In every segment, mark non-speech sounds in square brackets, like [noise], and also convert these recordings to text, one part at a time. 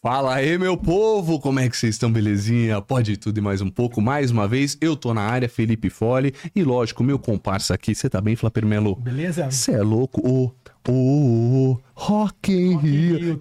Fala aí, meu povo! Como é que vocês estão, belezinha? Pode tudo e mais um pouco. Mais uma vez, eu tô na área, Felipe Fole. E lógico, meu comparsa aqui, você tá bem, Flaper Melo? Beleza? Você é louco? Ô, ô, ô, Rock in Rio.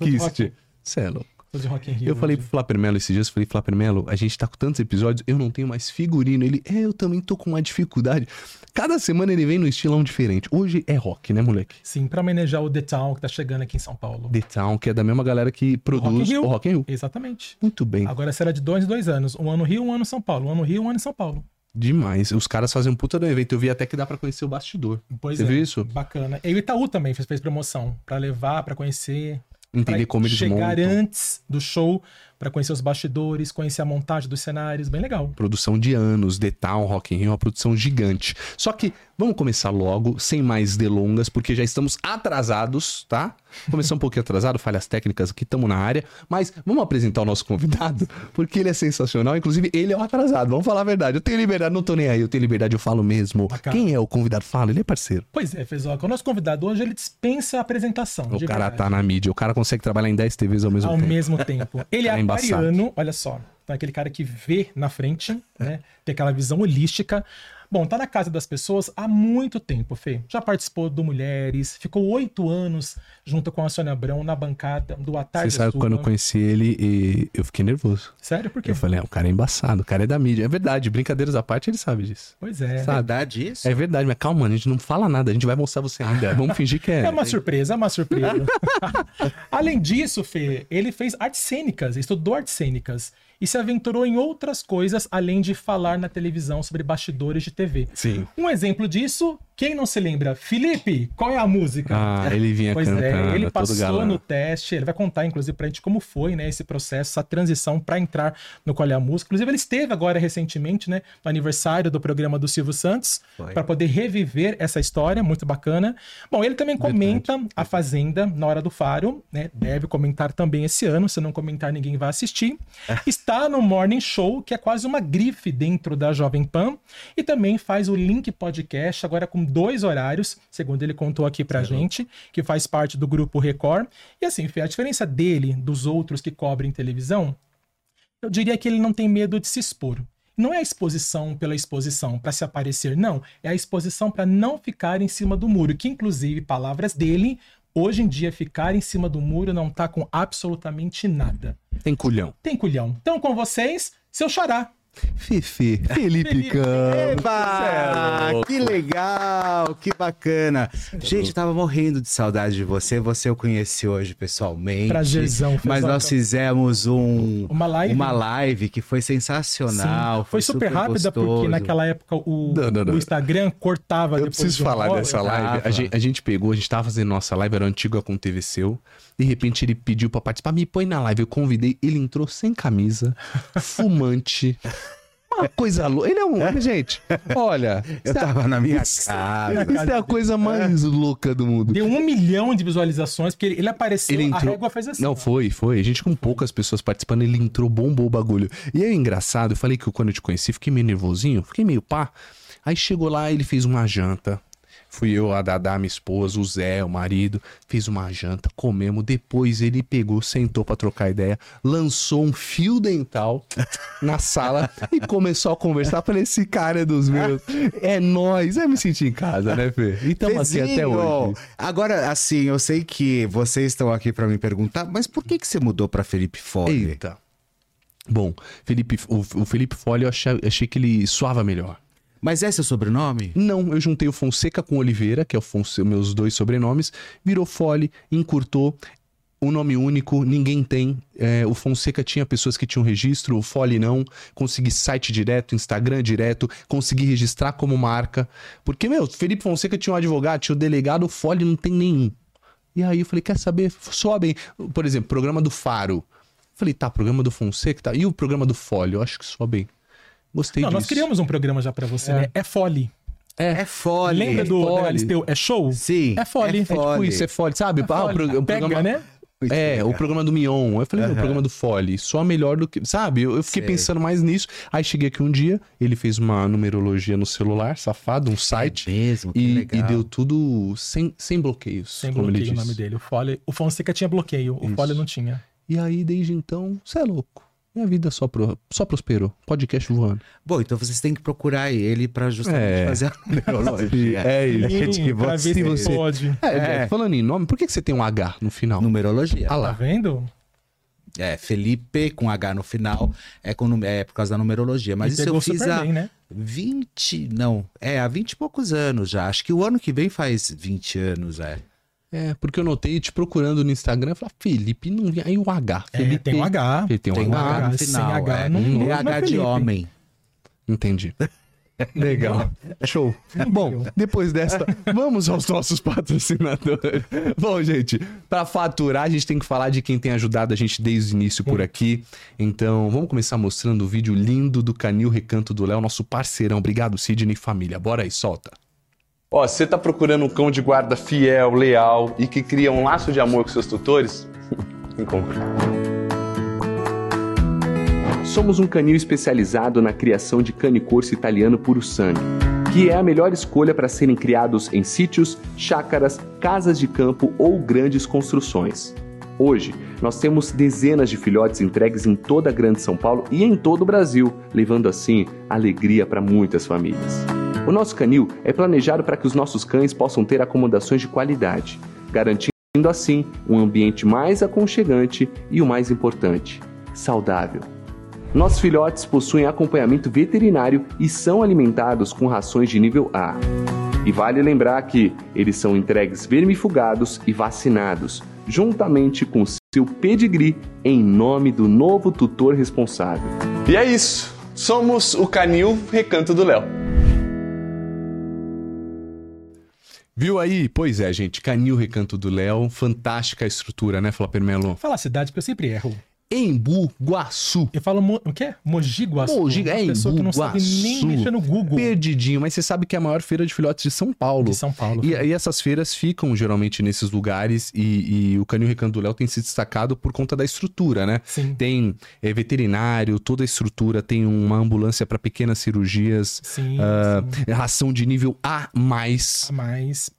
Você é louco. De Rock in Rio. Eu falei hoje. pro Flapper Melo esses dias, falei, Flapper Melo, a gente tá com tantos episódios, eu não tenho mais figurino. Ele, é, eu também tô com uma dificuldade. Cada semana ele vem num estilão diferente. Hoje é rock, né, moleque? Sim, pra homenagear o The Town que tá chegando aqui em São Paulo. The Town, que é da mesma galera que produz Rio. o Rock in Rio. Exatamente. Muito bem. Agora será de dois em dois anos. Um ano Rio, um ano São Paulo. Um ano Rio, um ano em São Paulo. Demais. Os caras fazem um puta do evento. Eu vi até que dá pra conhecer o bastidor. Pois Você é. viu isso? Bacana. E o Itaú também fez, fez promoção pra levar, pra conhecer. Entender pra como eles chegar montam. antes do show, pra conhecer os bastidores, conhecer a montagem dos cenários. Bem legal. Produção de anos, The Town, Rock in Rio, uma produção gigante. Só que vamos começar logo, sem mais delongas, porque já estamos atrasados, tá? Começamos um pouquinho atrasado, falhas técnicas aqui, estamos na área. Mas vamos apresentar o nosso convidado, porque ele é sensacional. Inclusive, ele é o atrasado, vamos falar a verdade. Eu tenho liberdade, não tô nem aí, eu tenho liberdade, eu falo mesmo. Bacana. Quem é o convidado? Fala, ele é parceiro. Pois é, Fezoca. O nosso convidado hoje, ele dispensa a apresentação. O cara verdade. tá na mídia, o cara consegue trabalhar em 10 TVs ao mesmo ao tempo. mesmo tempo. Ele é Cara aquariano, olha só. Então, aquele cara que vê na frente, né? Tem aquela visão holística. Bom, tá na casa das pessoas há muito tempo, Fê. Já participou do Mulheres, ficou oito anos junto com a Sônia Abrão na bancada do A Tarde Você sabe Sua. quando eu conheci ele e eu fiquei nervoso. Sério? Por quê? Eu falei, ah, o cara é embaçado, o cara é da mídia. É verdade, brincadeiras à parte, ele sabe disso. Pois é. Sabe? Verdade isso? É verdade, mas calma, a gente não fala nada, a gente vai mostrar você ainda. Vamos fingir que é. [laughs] É uma surpresa, é uma surpresa. [laughs] Além disso, Fê, ele fez artes cênicas, estudou artes cênicas e se aventurou em outras coisas além de falar na televisão sobre bastidores de TV. Sim. Um exemplo disso, quem não se lembra? Felipe, qual é a música? Ah, ele vinha Pois cantando, é, ele passou galã. no teste, ele vai contar, inclusive, pra gente como foi, né, esse processo, essa transição pra entrar no Qual é a Música. Inclusive, ele esteve agora recentemente, né, no aniversário do programa do Silvio Santos, pra poder reviver essa história, muito bacana. Bom, ele também comenta A Fazenda na Hora do Faro, né, deve comentar também esse ano, se não comentar, ninguém vai assistir. [laughs] Está no Morning Show, que é quase uma grife dentro da Jovem Pan, e também faz o Link Podcast, agora com dois horários, segundo ele contou aqui pra gente, que faz parte do grupo Record. E assim, Fê, a diferença dele dos outros que cobrem televisão, eu diria que ele não tem medo de se expor. Não é a exposição pela exposição, para se aparecer, não. É a exposição para não ficar em cima do muro, que inclusive, palavras dele, hoje em dia ficar em cima do muro não tá com absolutamente nada. Tem culhão. Tem culhão. Então com vocês, seu xará. Fefe, [laughs] Felipe Felipe. Campos. Eba! É. Que legal, que bacana. Gente, eu tava morrendo de saudade de você. Você eu conheci hoje pessoalmente. Prazerzão, Mas nós fizemos um, Uma live. uma live que foi sensacional. Sim. Foi, super, rápida, porque gostoso. naquela época o, Não, não, não. o Instagram cortava Eu preciso de falar dessa live. A gente, a gente pegou, a gente tava fazendo nossa live, era antiga com TV seu. De repente ele pediu pra participar, me põe na live. Eu convidei, ele entrou sem camisa, [laughs] fumante. Uma coisa louca. Ele é um. Gente, olha. [laughs] Eu é- tava na minha isso- casa. Isso é a coisa mais louca do mundo. Deu um milhão de visualizações, porque ele, ele apareceu, Ele a entrou- régua fez assim. Não, ó. foi, foi. A gente com poucas pessoas participando, ele entrou, bombou o bagulho. E aí, engraçado, eu falei que quando eu te conheci, fiquei meio nervosinho, fiquei meio pá. Aí chegou lá, ele fez uma janta. Fui eu, a Dadá, minha esposa, o Zé, o marido, fez uma janta, comemos. Depois ele pegou, sentou pra trocar ideia, lançou um fio dental na sala [laughs] e começou a conversar. Falei, esse cara é dos meus. É nós. Aí me senti em casa, né, Fê? E tamo assim até hoje. Agora, assim, eu sei que vocês estão aqui pra me perguntar, mas por que, que você mudou pra Felipe Fole? Eita. Bom, Felipe, o, o Felipe Folli eu achei, achei que ele soava melhor. Mas é seu sobrenome? Não, eu juntei o Fonseca com Oliveira, que é o Fonse- meus dois sobrenomes, virou Folli, encurtou. Um nome único, ninguém tem. É, o Fonseca tinha pessoas que tinham registro, o Folli não. Consegui site direto, Instagram direto, consegui registrar como marca. Porque, meu, Felipe Fonseca tinha um advogado, tinha o delegado, o Folli não tem nenhum. E aí eu falei, quer saber? Soa bem. Por exemplo, programa do Faro. Falei, tá, programa do Fonseca, tá. E o programa do Folli? Eu acho que soa bem. Gostei Não, disso. nós criamos um programa já pra você, É. né? É Fole. É Fole. Lembra do Fole. da Galisteu? É show? Sim. É Fole. É É É tipo isso, é Folli, sabe? Ah, o, pro- o Pega, programa... né? Muito É, legal. o programa do Mion. Eu falei, o Aham. programa do Folly, só melhor do que. Sabe? Eu, eu fiquei Sei. pensando mais nisso. Aí cheguei aqui um dia, ele fez uma numerologia no celular, safado, um site. É mesmo, que e, legal. e deu tudo sem, sem bloqueios. Sem como ele bloqueio o nome dele. O Fole. O Fonseca tinha bloqueio, o Isso. Fole não tinha. E aí, desde então, você é louco. Minha vida só, pro, só prosperou. Podcast voando. Bom, então vocês têm que procurar ele pra justamente É. fazer a [laughs] numerologia. É isso. Gente, que pra ver se você- pode. É, É. falando em nome, por que, que você tem um H no final? Numerologia. Ah Tá lá. vendo? É, Felipe com H no final é, com, é por causa da numerologia. Mas E isso eu fiz há bem, né? 20. Não, é, há 20 e poucos anos já. Acho que o ano que vem faz 20 anos, é. É, porque eu notei te procurando no Instagram, eu falei, Felipe, não vi. Aí o H. É, Felipe tem um H. Ele tem um Tem um H. H no sem final. H é. não- é não é H de Felipe. homem. Entendi. [laughs] Legal. Show. Bom, depois desta, vamos aos nossos patrocinadores. [laughs] Bom, gente, para faturar, a gente tem que falar de quem tem ajudado a gente desde o início por aqui. Então, vamos começar mostrando o vídeo lindo do Canil Recanto do Léo, nosso parceirão. Obrigado, Sidney e família. Bora aí, solta. Ó, você tá procurando um cão de guarda fiel, leal e que cria um laço de amor com seus tutores? [laughs] Encontre. Somos um canil especializado na criação de cane corso italiano puro sangue, que é a melhor escolha para serem criados em sítios, chácaras, casas de campo ou grandes construções. Hoje, nós temos dezenas de filhotes entregues em toda a Grande São Paulo e em todo o Brasil, levando assim alegria para muitas famílias. O nosso canil é planejado para que os nossos cães possam ter acomodações de qualidade, garantindo assim um ambiente mais aconchegante e o mais importante, saudável. Nossos filhotes possuem acompanhamento veterinário e são alimentados com rações de nível A. E vale lembrar que eles são entregues vermifugados e vacinados, juntamente com seu pedigree, em nome do novo tutor responsável. E é isso. Somos o Canil Recanto do Léo. Viu aí? Pois é, gente. Canil Recanto do Léo. Fantástica a estrutura, né, Flapper Melo? Fala a cidade, porque eu sempre erro. Embu, Guaçu. Eu falo, mo... o quê? Mogi Guaçu. Mogi, é, pessoa que não Embu, sabe nem Guaçu. mexer no Google Perdidinho, mas você sabe que é a maior feira de filhotes de São Paulo. de São Paulo. E, e essas feiras ficam geralmente nesses lugares e, e o Canil Recanto do Léo tem se destacado por conta da estrutura, né? Sim. Tem é, veterinário, toda a estrutura, tem uma ambulância para pequenas cirurgias, Sim, ah, sim. ração de nível A+, A mais.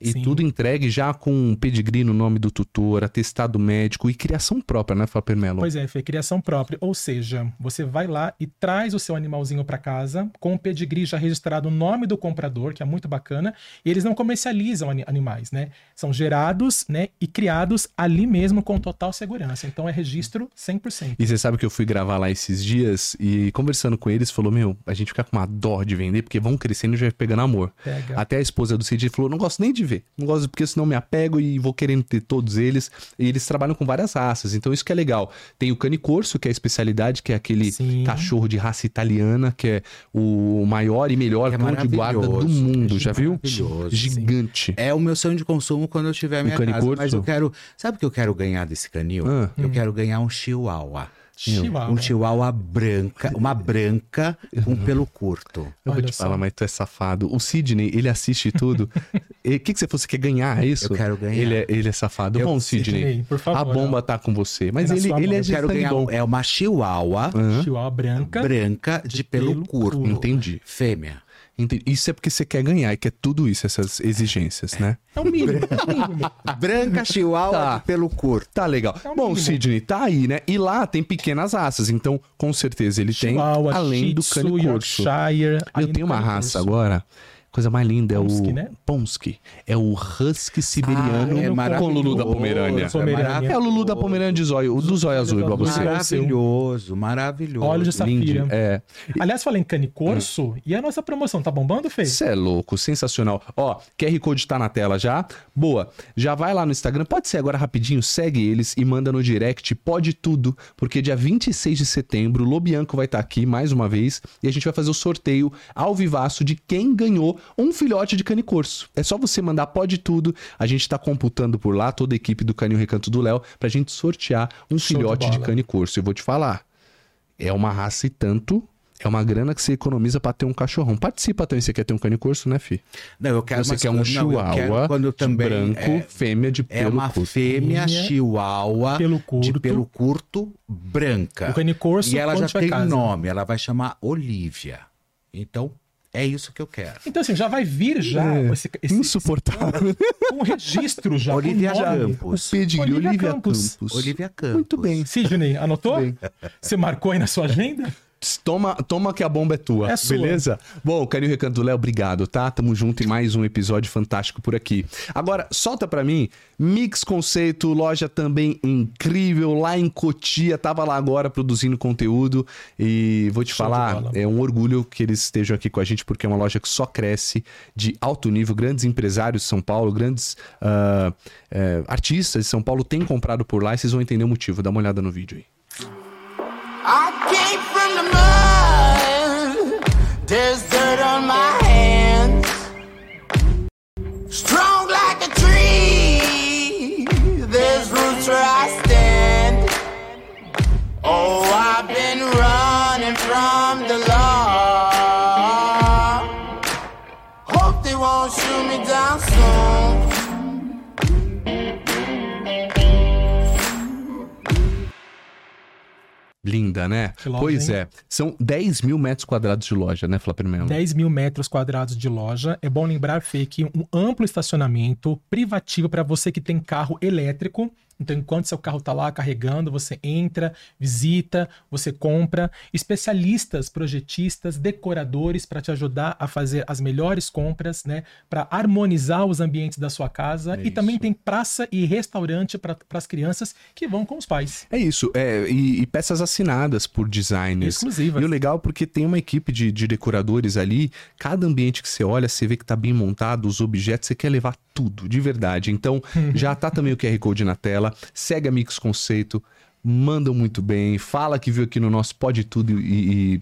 e sim. tudo entregue já com pedigree no nome do tutor, atestado médico e criação própria, né, Flapper Melo? Pois é, criação própria. Ou seja, você vai lá e traz o seu animalzinho para casa com o pedigree já registrado o nome do comprador, que é muito bacana. E eles não comercializam ani- animais, né? São gerados, né, e criados ali mesmo com total segurança. Então é registro 100%. E você sabe que eu fui gravar lá esses dias e conversando com eles, falou: Meu, a gente fica com uma dó de vender, porque vão crescendo e já pegando amor. Pega. Até a esposa do Cid falou: Não gosto nem de ver. Não gosto porque senão me apego e vou querendo ter todos eles. E eles trabalham com várias raças, então isso que é legal. Tem o cane corso, que é a especialidade, que é aquele Sim. cachorro de raça italiana, que é o maior e melhor É cão de guarda do mundo, já viu? Gigante. É o meu sonho de consumo quando eu tiver a minha cane casa. Mas eu quero. Sabe o que eu quero ganhar desse canil? Ah. Eu quero ganhar um chihuahua. Chihuahua. Um chihuahua branca, uma branca com pelo curto. Eu vou Olha te só. falar, mas tu é safado. O Sidney, ele assiste tudo. [laughs] O que, que você fosse quer ganhar? É isso? Eu quero ganhar. Ele é, ele é safado. Eu- Bom, Sidney, Sidney, por favor, a bomba tá com você. Mas É ele, ele é Eu de quero ganhar. bom. um- É uma chihuahua Hã? Chihuahua branca. branca de pelo, pelo curto. curto. Entendi. Fêmea. Entendi. Isso é porque você quer ganhar e quer tudo isso, essas exigências, né? [laughs] É o mínimo. É o [laughs] mínimo. Branca chihuahua Tá. pelo curto. Tá legal. É o Bom, mínimo. Sidney, tá aí, né? E lá tem pequenas raças, então com certeza ele tem, Chihuahua, além Shih do cane corso. Yorkshire. Eu além tenho uma raça agora. Coisa mais linda é Pomsky, o né? Pomsky. É o Husky siberiano Ah, é com o. Lulu da Pomerânia. É Pomerânia. É o Lulu da Pomerânia de zóio, o do zóio azul igual você. Maravilhoso, maravilhoso. Olhos de safira. Lindo. É. Aliás, falei em cane corso. E a nossa promoção tá bombando, Fê? Você é louco, sensacional. Ó, QR Code tá na tela já. Boa. Já vai lá no Instagram, pode ser agora rapidinho, segue eles e manda no direct, pode tudo, porque dia 26 de setembro, o Lobianco vai estar aqui mais uma vez e a gente vai fazer o sorteio ao vivaço de quem ganhou um filhote de cane corso. É só você mandar pode tudo, a gente tá computando por lá, toda a equipe do Canil Recanto do Léo, pra gente sortear um Show de filhote de, bola. cane corso. Eu vou te falar, é uma raça e tanto... É uma grana que você economiza pra ter um cachorrão. Participa também, você quer ter um cane corso, né, Fi? Não, eu quero Você umas quer um não, quero chihuahua quando de também branco, é, fêmea de é pelo uma curto. fêmea Fêmea, chihuahua pelo de curto. pelo curto branca. O cane corso, E ela já tem casa. nome, ela vai chamar Olivia. Então, É isso que eu quero. Então, assim, já vai vir já É, esse, esse, Insuportável. um registro já. Olivia. Campos. Pedigree, Olivia Olivia Campos. Campos. Olivia Campos. Muito bem. Sidney, anotou? Bem. Você marcou aí na sua agenda? Toma, toma que a bomba é tua, É sua. beleza? Bom, Carinho Recanto Léo, obrigado, tá? Tamo junto em mais um episódio fantástico por aqui. Agora, solta pra mim, Mix Conceito, loja também incrível, lá em Cotia, tava lá agora produzindo conteúdo e vou te Show falar, bola. é um orgulho que eles estejam aqui com a gente, porque é uma loja que só cresce de alto nível, grandes empresários de São Paulo, grandes ah, eh, artistas de São Paulo têm comprado por lá e vocês vão entender o motivo, dá uma olhada no vídeo aí. I There's dirt on my hands. Strong Linda, né? Loja, pois hein? é. São 10 mil metros quadrados de loja, né, Flávio Melo? 10 mil metros quadrados de loja. É bom lembrar, Fê, que um amplo estacionamento privativo para você que tem carro elétrico. Então, enquanto seu carro está lá carregando, você entra, visita, você compra. Especialistas, projetistas, decoradores para te ajudar a fazer as melhores compras, né? Para harmonizar os ambientes da sua casa. É e também isso. tem praça e restaurante para as crianças que vão com os pais. É isso. É, e, e peças assinadas por designers. Exclusivas. E o legal é porque tem uma equipe de, de decoradores ali. Cada ambiente que você olha, você vê que tá bem montado, os objetos, você quer levar tudo, de verdade. Então, [laughs] já tá também o QR Code na tela. Segue a Mix Conceito. Mandam muito bem. Fala que viu aqui no nosso Pode Tudo e. e-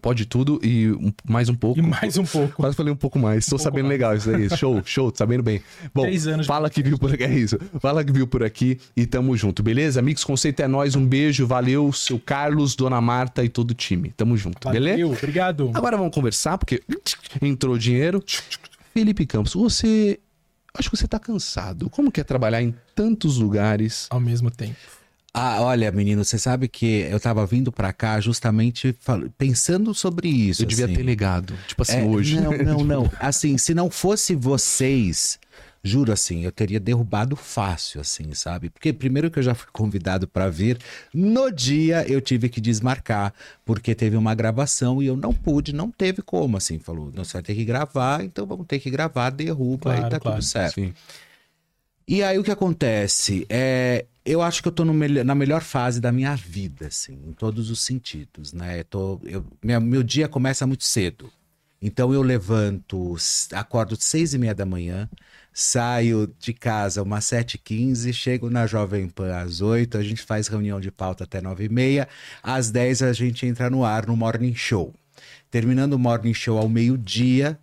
pode Tudo e um- mais um pouco. E mais um pouco. Quase falei um pouco mais. Tô pouco sabendo mais. legal isso aí. Show, [laughs] show, sabendo bem. Bom, Três anos fala que viu por aqui. É isso. Fala que viu por aqui e tamo junto, beleza? Mix Conceito é nós. Um beijo, valeu, seu Carlos, Dona Marta e todo o time. Tamo junto, beleza? Valeu, obrigado. Agora vamos conversar, porque entrou dinheiro. Felipe Campos, você. Acho que você tá cansado. Como que é trabalhar em tantos lugares? Ao mesmo tempo. Ah, olha, menino, você sabe que eu tava vindo pra cá justamente pensando sobre isso. Eu devia assim. ter negado. Tipo assim, É, hoje. Não, não, [laughs] não. Assim, se não fosse vocês, juro assim, eu teria derrubado fácil, assim, sabe? Porque primeiro que eu já fui convidado pra vir, no dia eu tive que desmarcar, porque teve uma gravação e eu não pude, não teve como, assim. Falou, não, você vai ter que gravar, então vamos ter que gravar, derruba Claro, e tá claro. tudo certo. Sim. E aí o que acontece? É, eu acho que eu melhor- na melhor fase da minha vida, assim, em todos os sentidos, né? Eu tô, eu, minha- meu dia começa muito cedo. Então eu levanto, acordo seis e meia da manhã, saio de casa umas sete e quinze, chego na Jovem Pan às oito, a gente faz reunião de pauta até nove e meia, às dez a gente entra no ar no Morning Show. Terminando o Morning Show ao meio-dia,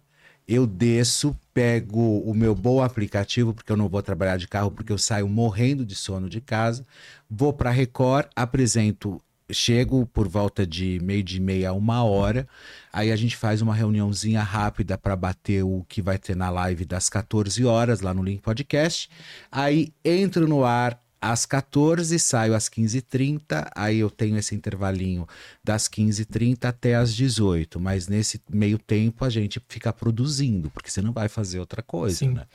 eu desço, pego o meu bom aplicativo, porque eu não vou trabalhar de carro, porque eu saio morrendo de sono de casa, vou para Record, apresento, chego por volta de meio de meia a uma hora, aí a gente faz uma reuniãozinha rápida para bater o que vai ter na live das 14 horas lá no Link Podcast, aí entro no ar às 14, saio às 15h30, aí eu tenho esse intervalinho das 15h30 até às 18 mas nesse meio tempo a gente fica produzindo, porque você não vai fazer outra coisa, Sim. né?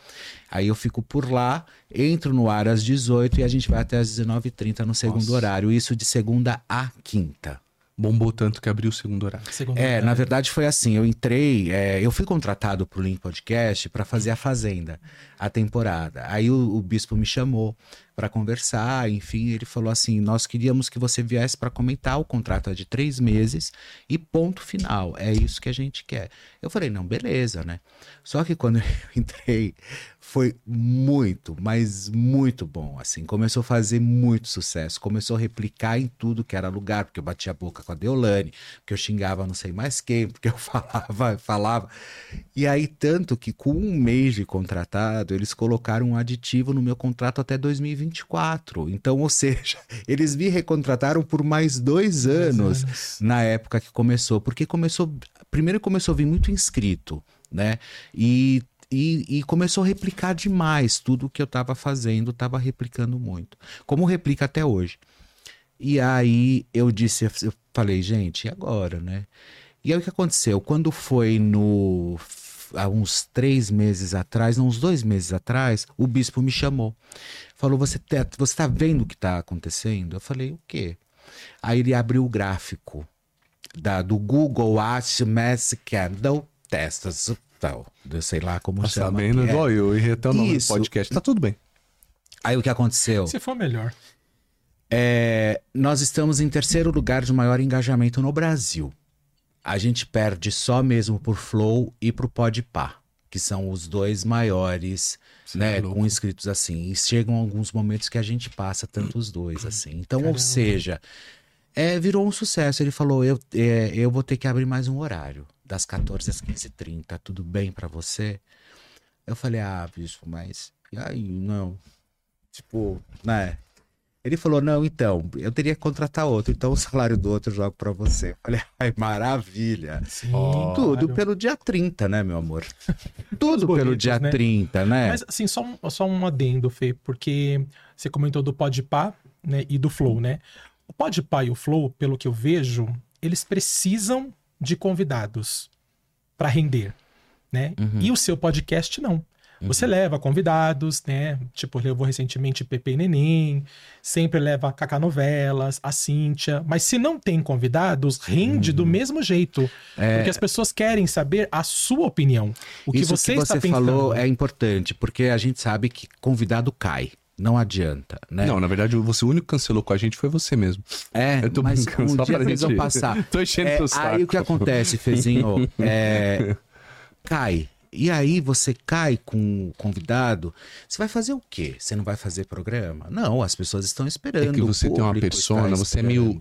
Aí eu fico por lá, entro no ar às 18 e a gente vai até às 19h30 no segundo Nossa. horário, isso de segunda a quinta. Bombou tanto que abriu o segundo horário. Segundo É, lugar. na verdade foi assim, eu entrei, é, eu fui contratado pro Link Podcast para fazer a Fazenda, a temporada. Aí o, o bispo me chamou para conversar, enfim, ele falou assim, nós queríamos que você viesse para comentar, o contrato é de três meses e ponto final, é isso que a gente quer. Eu falei, não, beleza, né? Só que quando [laughs] eu entrei, foi muito, mas muito bom, assim, começou a fazer muito sucesso, começou a replicar em tudo que era lugar, porque eu batia a boca com a Deolane, porque eu xingava não sei mais quem, [laughs] porque eu falava, falava. E aí, tanto que com um mês de eles colocaram um aditivo no meu contrato até 2024. Então, ou seja, [laughs] eles me recontrataram por mais dois anos anos. na época que começou, porque começou. Primeiro começou a vir muito inscrito, né? E. E, e começou a replicar demais tudo que eu estava fazendo, estava replicando muito. Como replica até hoje. E aí eu disse, eu falei, gente, e agora, né? E aí o que aconteceu? Quando foi no. Há uns três meses atrás, não, uns dois meses atrás, o bispo me chamou. Falou: Você, tá- você tá vendo o que tá acontecendo? Eu falei: O quê? Aí ele abriu o gráfico da, do Google Ads Mass Candle Testas. Tal, eu sei lá como Tá chama. sabendo? que é. Igual eu, e até o nome do podcast. Tá tudo bem. Aí o que aconteceu? Se for melhor. É, nós estamos em terceiro lugar de maior engajamento no Brasil. A gente perde só mesmo por Flow e pro Podpah, que são os dois maiores, né, é com inscritos assim. E chegam alguns momentos que a gente passa tanto os dois assim. Então, ou Caramba. seja, é, virou um sucesso. Ele falou: eu, é, eu vou ter que abrir mais um horário, das 14 às 15h30. Tudo bem pra você? Eu falei: ah, bispo, mas. E aí, não. Tipo, né? Ele falou: não, então, eu teria que contratar outro, então o salário do outro eu jogo pra você. Eu falei: ai, maravilha. Sim. Tudo claro. pelo dia 30, né, meu amor? [laughs] Tudo boletos, pelo dia né? 30, né? Mas assim, só um, só um adendo, Fê, porque você comentou do Podpah né, e do Flow, né? O Podpah e o Flow, pelo que eu vejo, eles precisam de convidados para render, né? Uhum. E o seu podcast não. Você leva convidados, né? Tipo, levou recentemente Pepe e Neném, sempre leva a Cacá Novelas, a Cíntia. Mas se não tem convidados, rende Uhum. do mesmo jeito. Porque as pessoas querem saber a sua opinião. O que É. Isso você, que está você pensando. falou é importante, porque a gente sabe que convidado cai. Não adianta, né? Não, na verdade, você, o único que cancelou com a gente foi você mesmo. É, [laughs] Eu tô mas brincando, um só dia pra eles vão gente- passar. [laughs] Tô enchendo É, teu saco. aí o que acontece, Fezinho, [laughs] é, cai. E aí você cai com o convidado, você vai fazer o quê? Você não vai fazer programa? Não, as pessoas estão esperando. É que você tem uma persona, você é meio.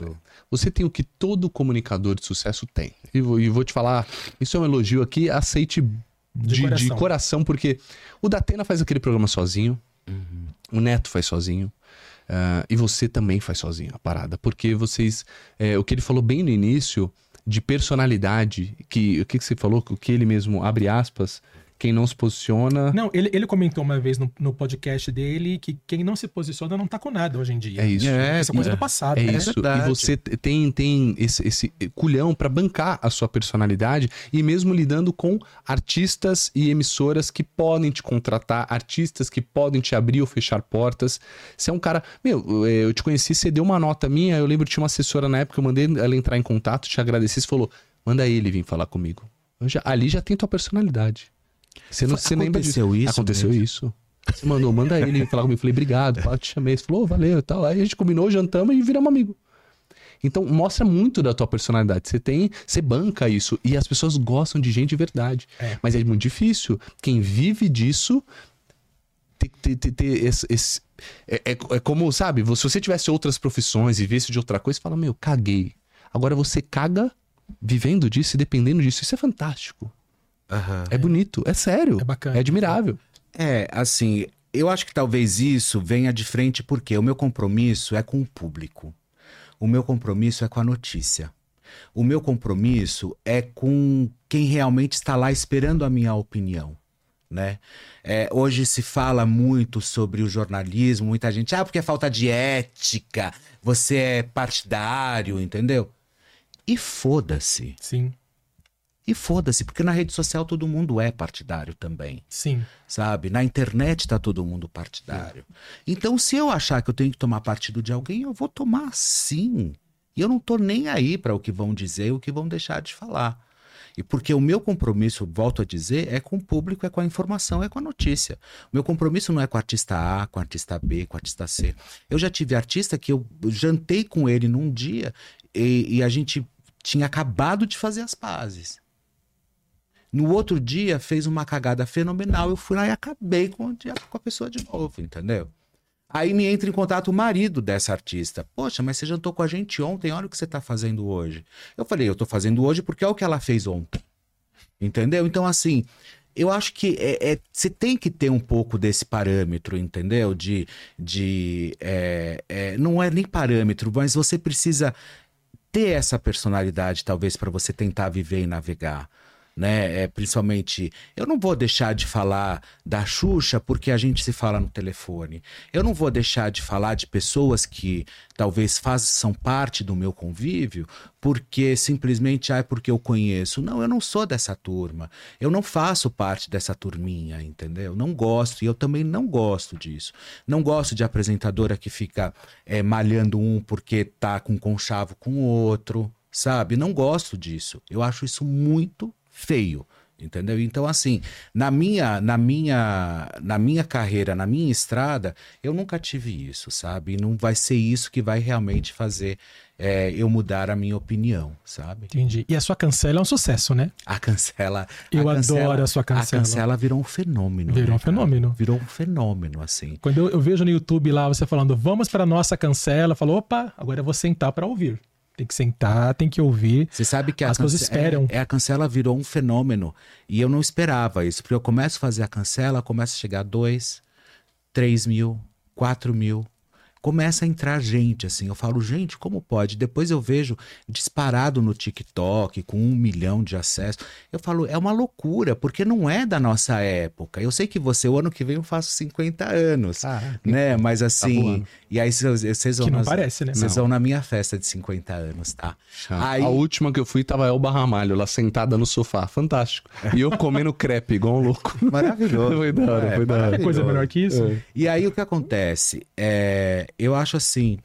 Você tem o que todo comunicador de sucesso tem. E vou, e vou te falar, isso é um elogio aqui, aceite de, de coração. coração. porque o Datena faz aquele programa sozinho, Uhum. o Neto faz sozinho. ah, e você também faz sozinho a parada. Porque vocês. é, o que ele falou bem no início de personalidade, que o que, que você falou? Que ele mesmo abre aspas, quem não se posiciona. Não, ele, ele comentou uma vez no, no podcast dele que quem não se posiciona não tá com nada hoje em dia. É isso. É, Isso é coisa é. do passado. É né? isso. verdade. e você tem, tem esse, esse culhão pra bancar a sua personalidade e mesmo lidando com artistas e emissoras que podem te contratar, artistas que podem te abrir ou fechar portas. Você é um cara. Meu, eh, eu te conheci, você deu uma nota minha. Eu lembro que tinha uma assessora na época, eu mandei ela entrar em contato, te agradeci. Você falou, manda ele vir falar comigo. Eu já- ali já tem tua personalidade. Você não você lembra disso? aconteceu isso Aconteceu mesmo? isso. Você mandou, manda ele falar comigo. Eu falei, obrigado, pá, te chamei. Você falou, "Ô, valeu e tal. Aí a gente combinou, jantamos e viramos amigo. Então, mostra muito da tua personalidade. Você tem, você banca isso. E as pessoas gostam de gente de verdade. É. Mas é muito difícil. Quem vive disso ter, ter- ter esse. esse- é, é- é como, sabe, se você tivesse outras profissões e vivesse de outra coisa, você fala, meu, caguei. Agora você caga vivendo disso e dependendo disso. Isso é fantástico. Aham. É bonito. É sério. É bacana. É admirável. É, assim, eu acho que talvez isso venha de frente porque o meu compromisso é com o público. O meu compromisso é com a notícia. O meu compromisso é com quem realmente está lá esperando a minha opinião. Né? É, hoje se fala muito sobre o jornalismo, muita gente, ah, porque é falta de ética, você é partidário, entendeu? E foda-se. Sim, E foda-se, porque na rede social todo mundo é partidário também sim. sabe? Na internet tá todo mundo partidário. Então, se eu achar que eu tenho que tomar partido de alguém, eu vou tomar sim. E eu não tô nem aí para o que vão dizer e o que vão deixar de falar. E porque o meu compromisso, volto a dizer, é com o público, é com a informação, é com a notícia. O meu compromisso não é com o artista A, com o artista B, com o artista C. Eu já tive artista que eu jantei com ele num dia e, e a gente tinha acabado de fazer as pazes. No outro dia fez uma cagada fenomenal. Eu fui lá e acabei com, com a pessoa de novo, entendeu? Aí me entra em contato o marido dessa artista. Poxa, mas você jantou com a gente ontem, olha o que você tá fazendo hoje. Eu falei, eu tô fazendo hoje porque é o que ela fez ontem. Entendeu? Então, assim, eu acho que é, é- você tem que ter um pouco desse parâmetro, entendeu? De. de é, é, não é nem parâmetro, mas você precisa ter essa personalidade, talvez, para você tentar viver e navegar. Né? É, principalmente, eu não vou deixar de falar da Xuxa porque a gente se fala no telefone. Eu não vou deixar de falar de pessoas que talvez façam parte do meu convívio porque simplesmente ah, é porque eu conheço. Não, eu não sou dessa turma. Eu não faço parte dessa turminha, entendeu? Não gosto e eu também não gosto disso. Não gosto de apresentadora que fica é, malhando um porque tá com conchavo com o outro, sabe? Não gosto disso. Eu acho isso muito feio entendeu? Então assim, na minha na minha na minha carreira, na minha estrada, eu nunca tive isso, sabe? E não vai ser isso que vai realmente fazer é, eu mudar a minha opinião, sabe? Entendi. E a sua cancela é um sucesso, né? A cancela. Eu a cancela, adoro a sua A cancela. cancela virou um fenômeno. Virou né, um cara? fenômeno. Virou um fenômeno, assim. Quando eu, eu vejo no YouTube lá você falando, vamos para nossa cancela, eu falo, opa, agora eu vou sentar para ouvir. Tem que sentar, tem que ouvir. Você sabe que a As pessoas cance- esperam. É, é, a cancela virou um fenômeno. E eu não esperava isso. Porque eu começo a fazer a cancela, começa a chegar dois, três mil, quatro mil. Começa a entrar gente, assim. Eu falo, gente, como pode? Depois eu vejo disparado no TikTok, com um milhão de acessos. Eu falo, é uma loucura, porque não é da nossa época. Eu sei que você, o ano que vem, eu faço 50 anos. Ah, né? Mas assim. voando. e aí vocês vão. Que não nas- parece, né? Vocês vão na minha festa de 50 anos, tá? Aí- A última que eu fui tava Elba Ramalho, lá sentada no sofá. Fantástico. E eu comendo [laughs] crepe, igual um louco. Maravilhoso. Foi da hora, É, foi da hora. Tem coisa melhor que isso? É. E aí o que acontece? É, eu acho assim.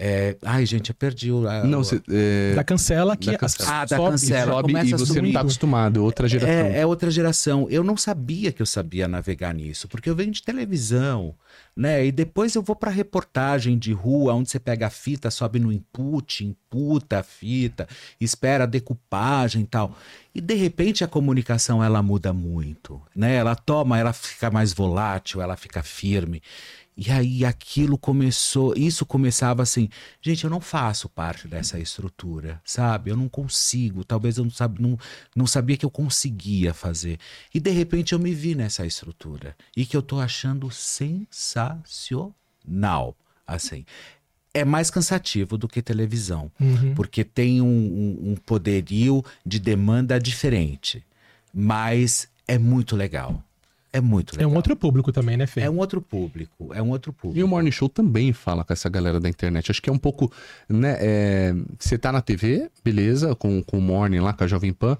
é, ai, gente, eu perdi o. Não, você. É, Da cancela que Da as- cancela. Ah, da sobe, cancela. sobe e você não subir. tá acostumado, outra geração. É, é outra geração. Eu não sabia que eu sabia navegar nisso, porque eu venho de televisão, né? E depois eu vou pra reportagem de rua, onde você pega a fita, sobe no input, imputa a fita, espera a decupagem e tal. E de repente a comunicação ela muda muito, né? Ela toma, ela fica mais volátil, ela fica firme. E aí aquilo começou, isso começava assim, gente, eu não faço parte dessa estrutura, sabe? Eu não consigo, talvez eu não, sab, não, não sabia que eu conseguia fazer. E de repente eu me vi nessa estrutura e que eu tô achando sensacional, assim. É mais cansativo do que televisão, Uhum. porque tem um, um- um poderio de demanda diferente, mas é muito legal. É muito É legal. um outro público também, né, Fê? É um outro público, é um outro público. E o Morning Show também fala com essa galera da internet. Acho que é um pouco, né? é, Você tá na TV, beleza, com, com o Morning lá, com a Jovem Pan.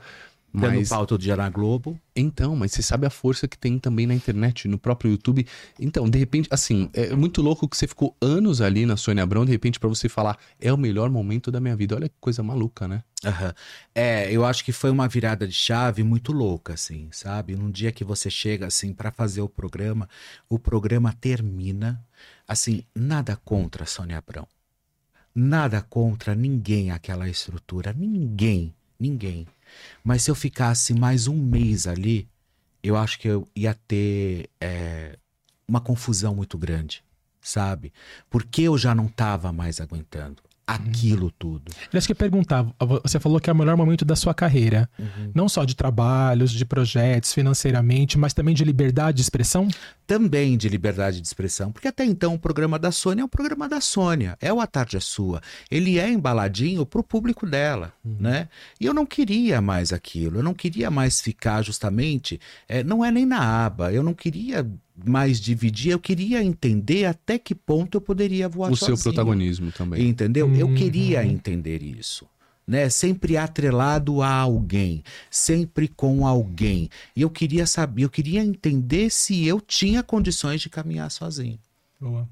Dando Mas pau todo dia na Globo. Então, mas você sabe a força que tem também na internet, no próprio YouTube. Então, de repente, assim, é muito louco que você ficou anos ali na Sônia Abrão, de repente, pra você falar, é o melhor momento da minha vida. Olha que coisa maluca, né? Aham. É, eu acho que foi uma virada de chave muito louca, assim, sabe? Num dia que você chega, assim, pra fazer o programa, o programa termina, assim, nada contra a Sônia Abrão. Nada contra ninguém aquela estrutura, ninguém, ninguém. Mas se eu ficasse mais um mês ali, eu acho que eu ia ter é, uma confusão muito grande, sabe? Porque eu já não tava mais aguentando aquilo tudo. Aliás, que eu perguntava, você falou que é o melhor momento da sua carreira. Não só de trabalhos, de projetos, financeiramente, mas também de liberdade de expressão? também de liberdade de expressão, porque até então o programa da Sônia é o programa da Sônia, é o A Tarde é Sua. Ele é embaladinho pro público dela, né? E eu não queria mais aquilo, eu não queria mais ficar justamente, é, não é nem na aba, eu não queria mais dividir, eu queria entender até que ponto eu poderia voar o seu sozinho. protagonismo também. Entendeu? Eu Uhum. queria entender isso. Né? Sempre atrelado a alguém, sempre com alguém. E eu queria saber, eu queria entender se eu tinha condições de caminhar sozinho. Boa.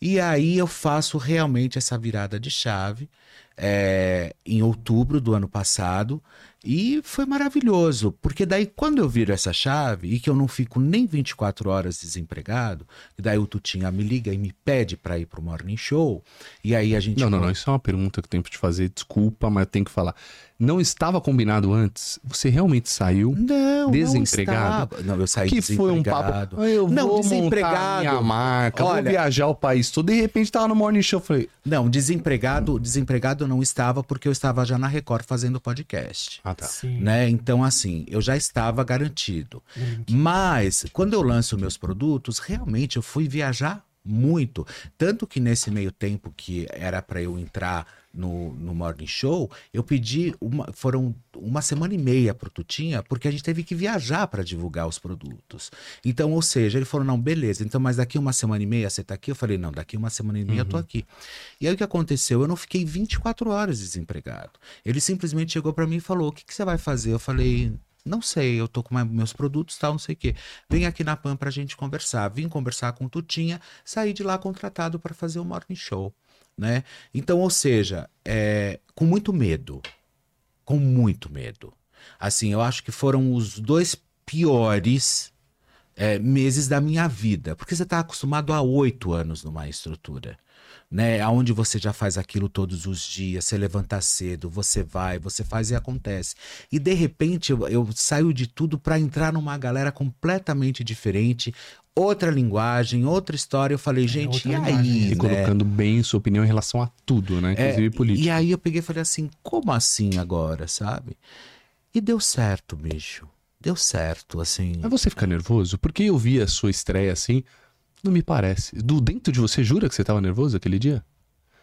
E aí eu faço realmente essa virada de chave é, em outubro do ano passado. E foi maravilhoso, porque daí quando eu viro essa chave e que eu não fico nem 24 horas desempregado, e daí o Tutinha me liga e me pede para ir pro Morning Show, e aí a gente... Não, não, não. Isso é uma pergunta que eu tenho pra te fazer. Desculpa, mas eu tenho que falar. Não estava combinado antes? Você realmente saiu? Não, Desempregado? Não, estava. não eu saí que foi um desempregado. papo. "Ah, Eu não, vou desempregado. montar minha marca, Olha- vou viajar o país todo. De repente tava no Morning Show. eu Falei, Não, desempregado, desempregado eu não estava porque eu estava já na Record fazendo podcast. ah, tá. Sim. Né? Então, assim, eu já estava garantido. Mas, quando eu lanço meus produtos, realmente eu fui viajar muito. Tanto que nesse meio tempo que era para eu entrar no, no Morning Show, eu pedi uma, foram uma semana e meia pro Tutinha, porque a gente teve que viajar para divulgar os produtos. Então, ou seja, ele falou: não, beleza, então, mas daqui uma semana e meia você tá aqui? Eu falei: não, daqui uma semana e meia eu tô aqui. E aí o que aconteceu? Eu não fiquei 24 horas desempregado. Ele simplesmente chegou para mim e falou: o que, que você vai fazer? Eu falei. Não sei, eu tô com meus produtos tal, não sei o quê. Vem aqui na PAN pra gente conversar. Vim conversar com Tutinha, saí de lá contratado para fazer o Morning Show, né? Então, ou seja, é, com muito medo. Com muito medo. Assim, eu acho que foram os dois piores é, meses da minha vida. Porque você está acostumado há oito anos numa estrutura. Né, aonde você já faz aquilo todos os dias, você levanta cedo, você vai, você faz e acontece. E de repente eu, eu saio de tudo para entrar numa galera completamente diferente, outra linguagem, outra história. Eu falei, gente, e outra aí? E né? colocando bem sua opinião em relação a tudo, né? É, Inclusive política. E aí eu peguei e falei assim, como assim agora, sabe? E deu certo, bicho. Deu certo, assim. Mas você fica nervoso? Porque eu vi a sua estreia assim, não me parece. Do dentro de você, jura que você tava nervoso aquele dia?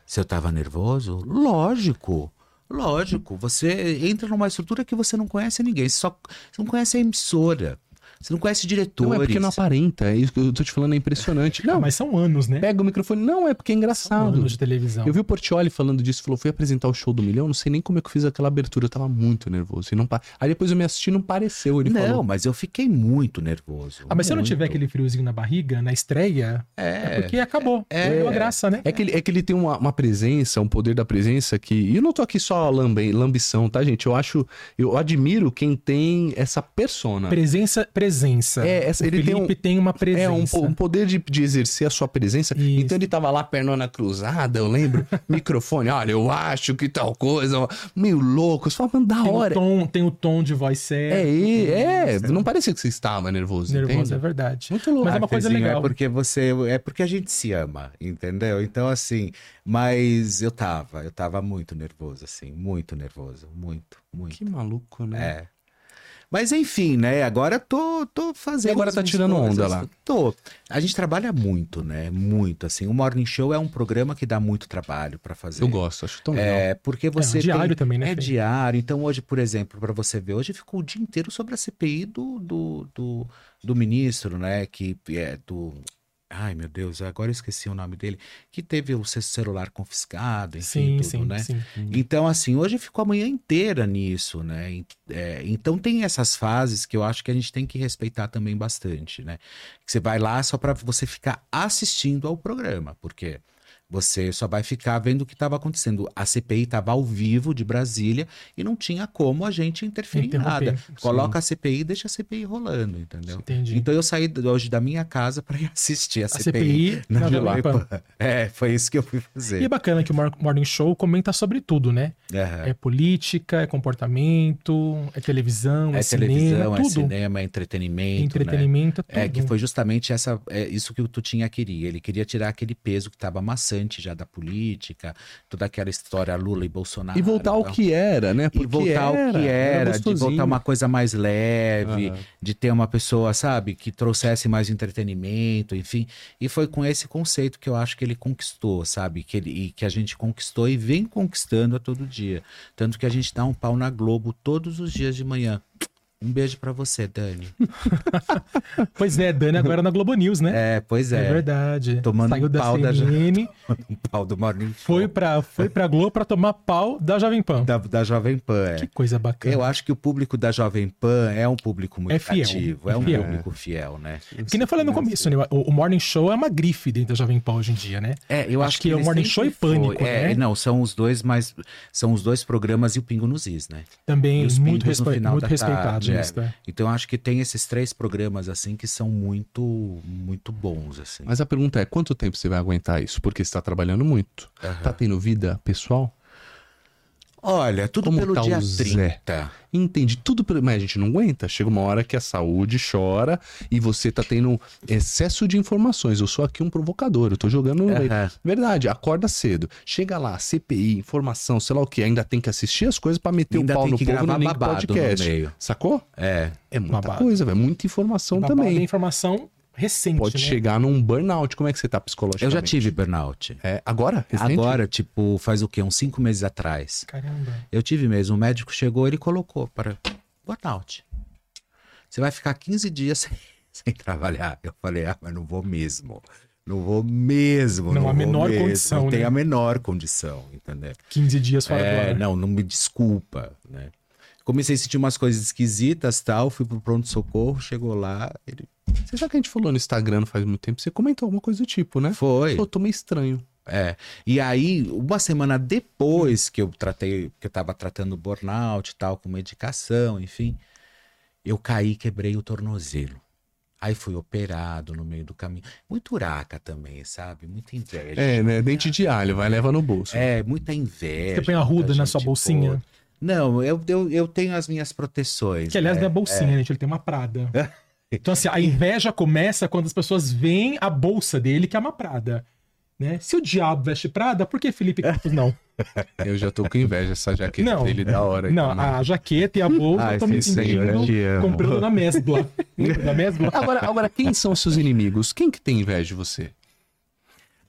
Se eu tava nervoso? Lógico. Lógico. Você entra numa estrutura que você não conhece ninguém. Você, só, você não conhece a emissora. Você não conhece diretores. Não, é porque não aparenta. É isso que eu tô te falando, é impressionante. Ah, Não, mas são anos, né? pega o microfone. Não, é porque é São engraçado. anos de televisão. Eu vi o Portioli falando disso, falou, fui apresentar o show do Milhão, não sei nem como é que eu fiz aquela abertura, eu tava muito nervoso. E não pa... Aí depois eu me assisti não pareceu, ele Não, falou. mas eu fiquei muito nervoso. Ah, mas se eu não tiver muito. aquele friozinho na barriga, na estreia, é, porque acabou. É. Deu a graça, né? É que, ele, é que ele tem uma, uma presença, um poder da presença que. E eu não tô aqui só lambe, lambição, tá, gente? Eu acho. Eu admiro quem tem essa persona. Presença, presença. É, essa- o ele tem Felipe um- tem, uma presença. É, um, um poder de, de exercer a sua presença. Isso. Então ele tava lá, pernona cruzada, eu lembro. [laughs] microfone, olha, eu acho que tal coisa. Meio louco. Você fala, mano, da tem, o hora. tom, tem o tom de voz certo. É, e- é, não parecia que você estava nervoso. Nervoso, entende? é verdade. Muito louco. Mas é uma coisa Artezinho, legal. É porque você. É porque a gente se ama, entendeu? Então, assim. Mas eu tava, eu tava muito nervoso, assim. Muito nervoso. Muito, muito. Que maluco, né? É. Mas enfim, né? Agora tô, tô fazendo. E agora tá tirando coisas. onda lá? Tô. A gente trabalha muito, né? Muito, assim. O Morning Show é um programa que dá muito trabalho pra fazer. Eu gosto, acho tão legal. É, porque você. É, um diário tem- também, né, É diário. Então, hoje, por exemplo, pra você ver, hoje ficou o dia inteiro sobre a CPI do, do, do, do ministro, né? Que é do. Ai, meu Deus, agora eu esqueci o nome dele. Que teve o seu celular confiscado, enfim, Sim, tudo, sim, né? sim. Então, assim, hoje ficou a manhã inteira nisso, né? É, então tem essas fases que eu acho que a gente tem que respeitar também bastante, né? Que você vai lá só para você ficar assistindo ao programa, porque você só vai ficar vendo o que estava acontecendo. A CPI estava ao vivo de Brasília e não tinha como a gente interferir em nada. sim. Coloca a CPI e deixa a CPI rolando, entendeu? Entendi. Então eu saí hoje da minha casa para ir assistir a, a CPI. CPI na na Jovem Pan. [laughs] É, foi isso que eu fui fazer. E é bacana que o Mor- Morning Show comenta sobre tudo, né? Aham. É política, é comportamento, é televisão, é, É cinema, televisão, é cinema, é entretenimento. né? Entretenimento, é tudo. É que foi justamente essa, é isso que o Tutinha queria. Ele queria tirar aquele peso que estava maçante já da política, toda aquela história Lula e Bolsonaro. E voltar ao que era, né? E Porque voltar ao que era, de gostosinho. voltar uma coisa mais leve, Aham. de ter uma pessoa, sabe, que trouxesse mais entretenimento, enfim. E foi com esse conceito que eu acho que ele conquistou, sabe? Que ele, e que a gente conquistou e vem conquistando a todo dia. Tanto que a gente dá um pau na Globo todos os dias de manhã. Um beijo pra você, Dani. [laughs] Pois é, Dani agora na Globo News, né? É, pois É, é. verdade. Tomando Saiu um pau da CNN, Um pau do Morning Show. foi pra, foi pra Globo pra tomar pau da Jovem Pan. da, da Jovem Pan, é. Que coisa bacana. Eu acho que o público da Jovem Pan é um público muito É fiel, ativo, é é um fiel. público fiel, né? Que nem eu falei no começo, né? O, o Morning Show é uma grife dentro da Jovem Pan hoje em dia, né? É, eu Acho acho, que é o Morning Show e Pânico, foi. É, né? não, são os dois mais são os dois programas e o Pingo nos Is, né? Também muito, respe... muito respeitado tarde, é. nisso, né? Então eu acho que tem esses três programas assim que são muito muito bons assim. Mas a pergunta é, quanto tempo você vai aguentar isso? Porque você tá trabalhando muito. Tá tendo vida pessoal? Olha, tudo Como pelo tá dia o Zé? 30. Entendi. Tudo, pelo- mas a gente não aguenta. Chega uma hora que a saúde chora e você tá tendo excesso de informações. Eu sou aqui um provocador, eu tô jogando. Aham. Verdade, acorda cedo. Chega lá, CPI, informação, sei lá o que, ainda tem que assistir as coisas pra meter Ainda o pau no povo no link babado no podcast. meio. Sacou? É. É muita Babado. coisa, velho. Muita informação Babado é também. informação recente, Pode né? chegar num burnout. Como é que você tá Eu psicologicamente? já tive burnout. É, agora? Recente? Agora, tipo, faz o quê? Uns cinco meses atrás. Caramba. Eu tive mesmo. O médico chegou, ele colocou para burnout. Você vai ficar 15 dias [laughs] sem, sem trabalhar. Eu falei, ah, mas não vou mesmo. Não vou mesmo. Não, Não, a menor mesmo. condição, Não tem né? a menor condição, entendeu? 15 dias fora do É, ar. não, não me desculpa, né? Comecei a sentir umas coisas esquisitas tal, fui pro pronto-socorro, chegou lá, ele Você sabe que a gente falou no Instagram não faz muito tempo? Você comentou alguma coisa do tipo, né? foi. Pô, tô meio estranho. É. E aí, uma semana depois que eu tratei, que eu tava tratando burnout e tal, com medicação, enfim, eu caí, quebrei o tornozelo. Aí fui operado no meio do caminho. Muito uraca também, sabe? Muita inveja. É, né? Dente de alho, vai leva no bolso. É, muita inveja. Você põe a ruda na gente sua bolsinha? boa. Não, eu, eu, eu tenho as minhas proteções. Que aliás né? não é bolsinha, gente, ele tem uma Prada. [laughs] Então, assim, a inveja começa quando as pessoas veem a bolsa dele, que é uma Prada. Né? Se o diabo veste Prada, por que Felipe Campos não? [laughs] Eu já tô com inveja dessa jaqueta Não. dele da hora. Não, então, né? a jaqueta e a bolsa Ai, estão me sentindo eu comprando na Mesbla. [laughs] Lembra da Mesbla? Agora, agora, quem são os seus inimigos? Quem que tem inveja de você?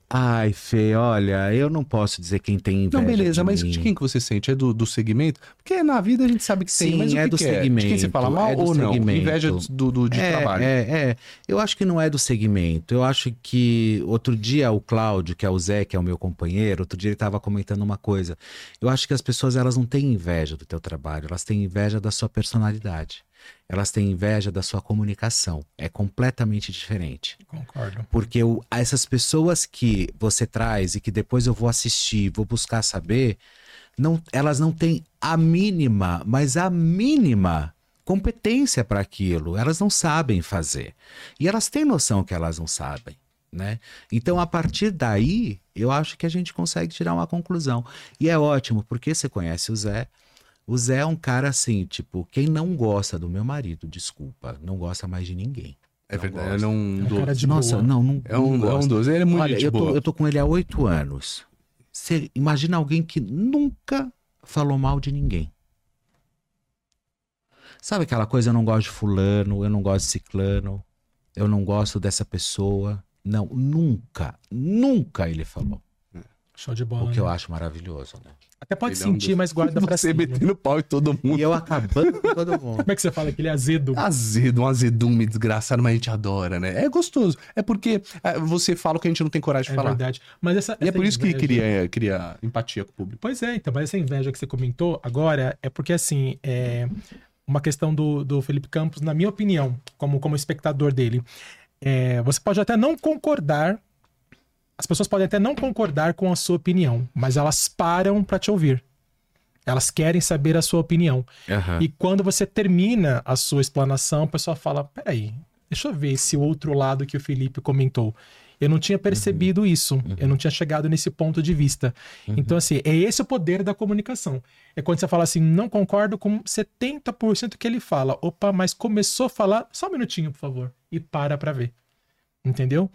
Ai, Fê, olha, eu não posso dizer quem tem inveja. Não, beleza, de mas mim. de quem que você sente? É do, do segmento? Porque na vida a gente sabe que tem, Sim, mas o é que do que é? De quem você fala segmento, mal é ou não? segmento. Inveja do, do, de é, trabalho. É, é. Eu acho que não é do segmento. Eu acho que outro dia o Cláudio, que é o Zé, que é o meu companheiro, outro dia ele estava comentando uma coisa. Eu acho que as pessoas elas não têm inveja do teu trabalho, elas têm inveja da sua personalidade. Elas têm inveja da sua comunicação. É completamente diferente. Concordo. Porque o- essas pessoas que você traz e que depois eu vou assistir, vou buscar saber, não, elas não têm a mínima, mas a mínima competência para aquilo. Elas não sabem fazer. E elas têm noção que elas não sabem. Né? Então, a partir daí, eu acho que a gente consegue tirar uma conclusão. E é ótimo, porque você conhece o Zé. O Zé é um cara assim, tipo, quem não gosta do meu marido, desculpa, não gosta mais de ninguém. É Não verdade, gosta. ele é um É um doce. cara de Nossa, boa. não, não. É um, não é um doce. Ele é muito Olha, eu tô, eu tô com ele há oito anos. Você imagina alguém que nunca falou mal de ninguém. Sabe aquela coisa, eu não gosto de fulano, eu não gosto de ciclano, eu não gosto dessa pessoa. Não, nunca, nunca ele falou. Show de bola. O que né? eu acho maravilhoso, né? Até pode Ele é um sentir, dos- mas guarda [laughs] pra Você si. metendo pau em todo mundo. E eu acabando com todo [laughs] mundo. Como é que você fala que ele é azedo? Azedo, um azedume desgraçado, mas a gente adora, né? É gostoso. É porque ah, você fala o que a gente não tem coragem de é falar. verdade. Mas essa, E é essa por isso que inveja- cria, cria empatia com o público. Pois é, então, mas essa inveja que você comentou agora é porque, assim, é uma questão do, do Felipe Campos, na minha opinião, como, como espectador dele. É, você pode até não concordar, as pessoas podem até não concordar com a sua opinião, mas elas param pra te ouvir. Elas querem saber a sua opinião. Aham. E quando você termina a sua explanação, o pessoal fala: peraí, deixa eu ver esse outro lado que o Felipe comentou. Eu não tinha percebido isso, eu não tinha chegado nesse ponto de vista. Então, assim, é esse o poder da comunicação. É quando você fala assim, não concordo com 70% que ele fala. Opa, mas começou a falar, só um minutinho, por favor, e para pra ver. Entendeu?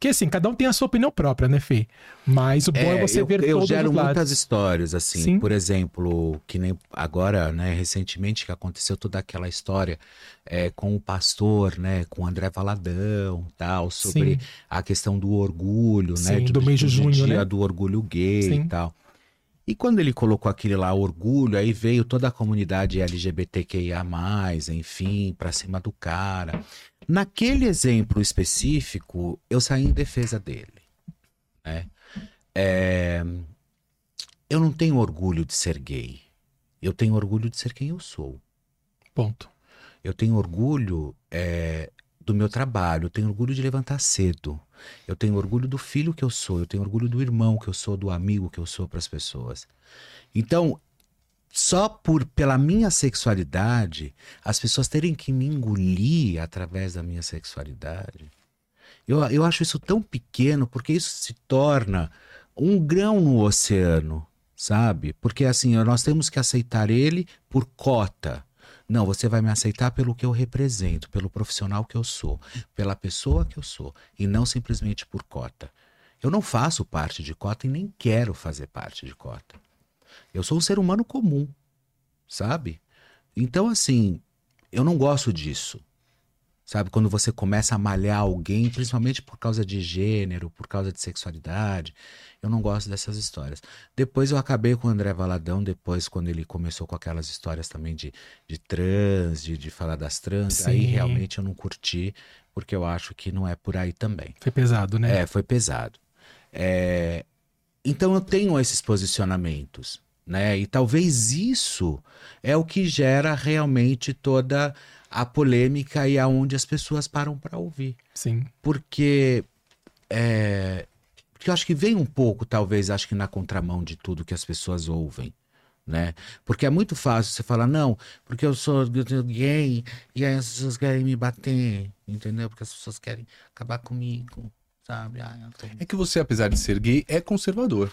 Porque assim, cada um tem a sua opinião própria, né, Fê? Mas o bom é, você eu, ver eu todos gero os lados. muitas histórias, assim. Sim. Por exemplo, que nem agora, né, recentemente, que aconteceu toda aquela história é, com o pastor, né, com o André Valadão, tal, sobre Sim. a questão do orgulho, né, Sim, do mês de junho, dia né? do orgulho gay e tal. E quando ele colocou aquele lá, orgulho, aí veio toda a comunidade LGBTQIA+, enfim, pra cima do cara. Naquele exemplo específico, eu saí em defesa dele, né? É, Eu não tenho orgulho de ser gay. Eu tenho orgulho de ser quem eu sou. Ponto. Eu tenho orgulho é, do meu trabalho, eu tenho orgulho de levantar cedo. Eu tenho orgulho do filho que eu sou, eu tenho orgulho do irmão que eu sou, do amigo que eu sou para as pessoas. Então, só por pela minha sexualidade, as pessoas terem que me engolir através da minha sexualidade. Eu, eu acho isso tão pequeno, porque isso se torna um grão no oceano, sabe? Porque assim, nós temos que aceitar ele por cota. Não, você vai me aceitar pelo que eu represento, pelo profissional que eu sou, pela pessoa que eu sou, e não simplesmente por cota. Eu não faço parte de cota e nem quero fazer parte de cota. Eu sou um ser humano comum, sabe? Então, assim, eu não gosto disso, Sabe? Quando você começa a malhar alguém, principalmente por causa de gênero, por causa de sexualidade. Eu não gosto dessas histórias. Depois eu acabei com o André Valadão, depois, quando ele começou com aquelas histórias também de, de trans, de, de falar das trans, aí Sim. realmente eu não curti, porque eu acho que não é por aí também. Foi pesado, né? É, foi pesado. É, Então eu tenho esses posicionamentos, né? E talvez isso é o que gera realmente toda a polêmica e aonde as pessoas param para ouvir. Sim. Porque é, porque eu acho que vem um pouco, talvez, acho que na contramão de tudo que as pessoas ouvem. Né? Porque é muito fácil você falar, não, porque eu sou gay e aí as pessoas querem me bater, entendeu? Porque as pessoas querem acabar comigo, sabe? Ah, eu tô- É que você, apesar de ser gay, é conservador.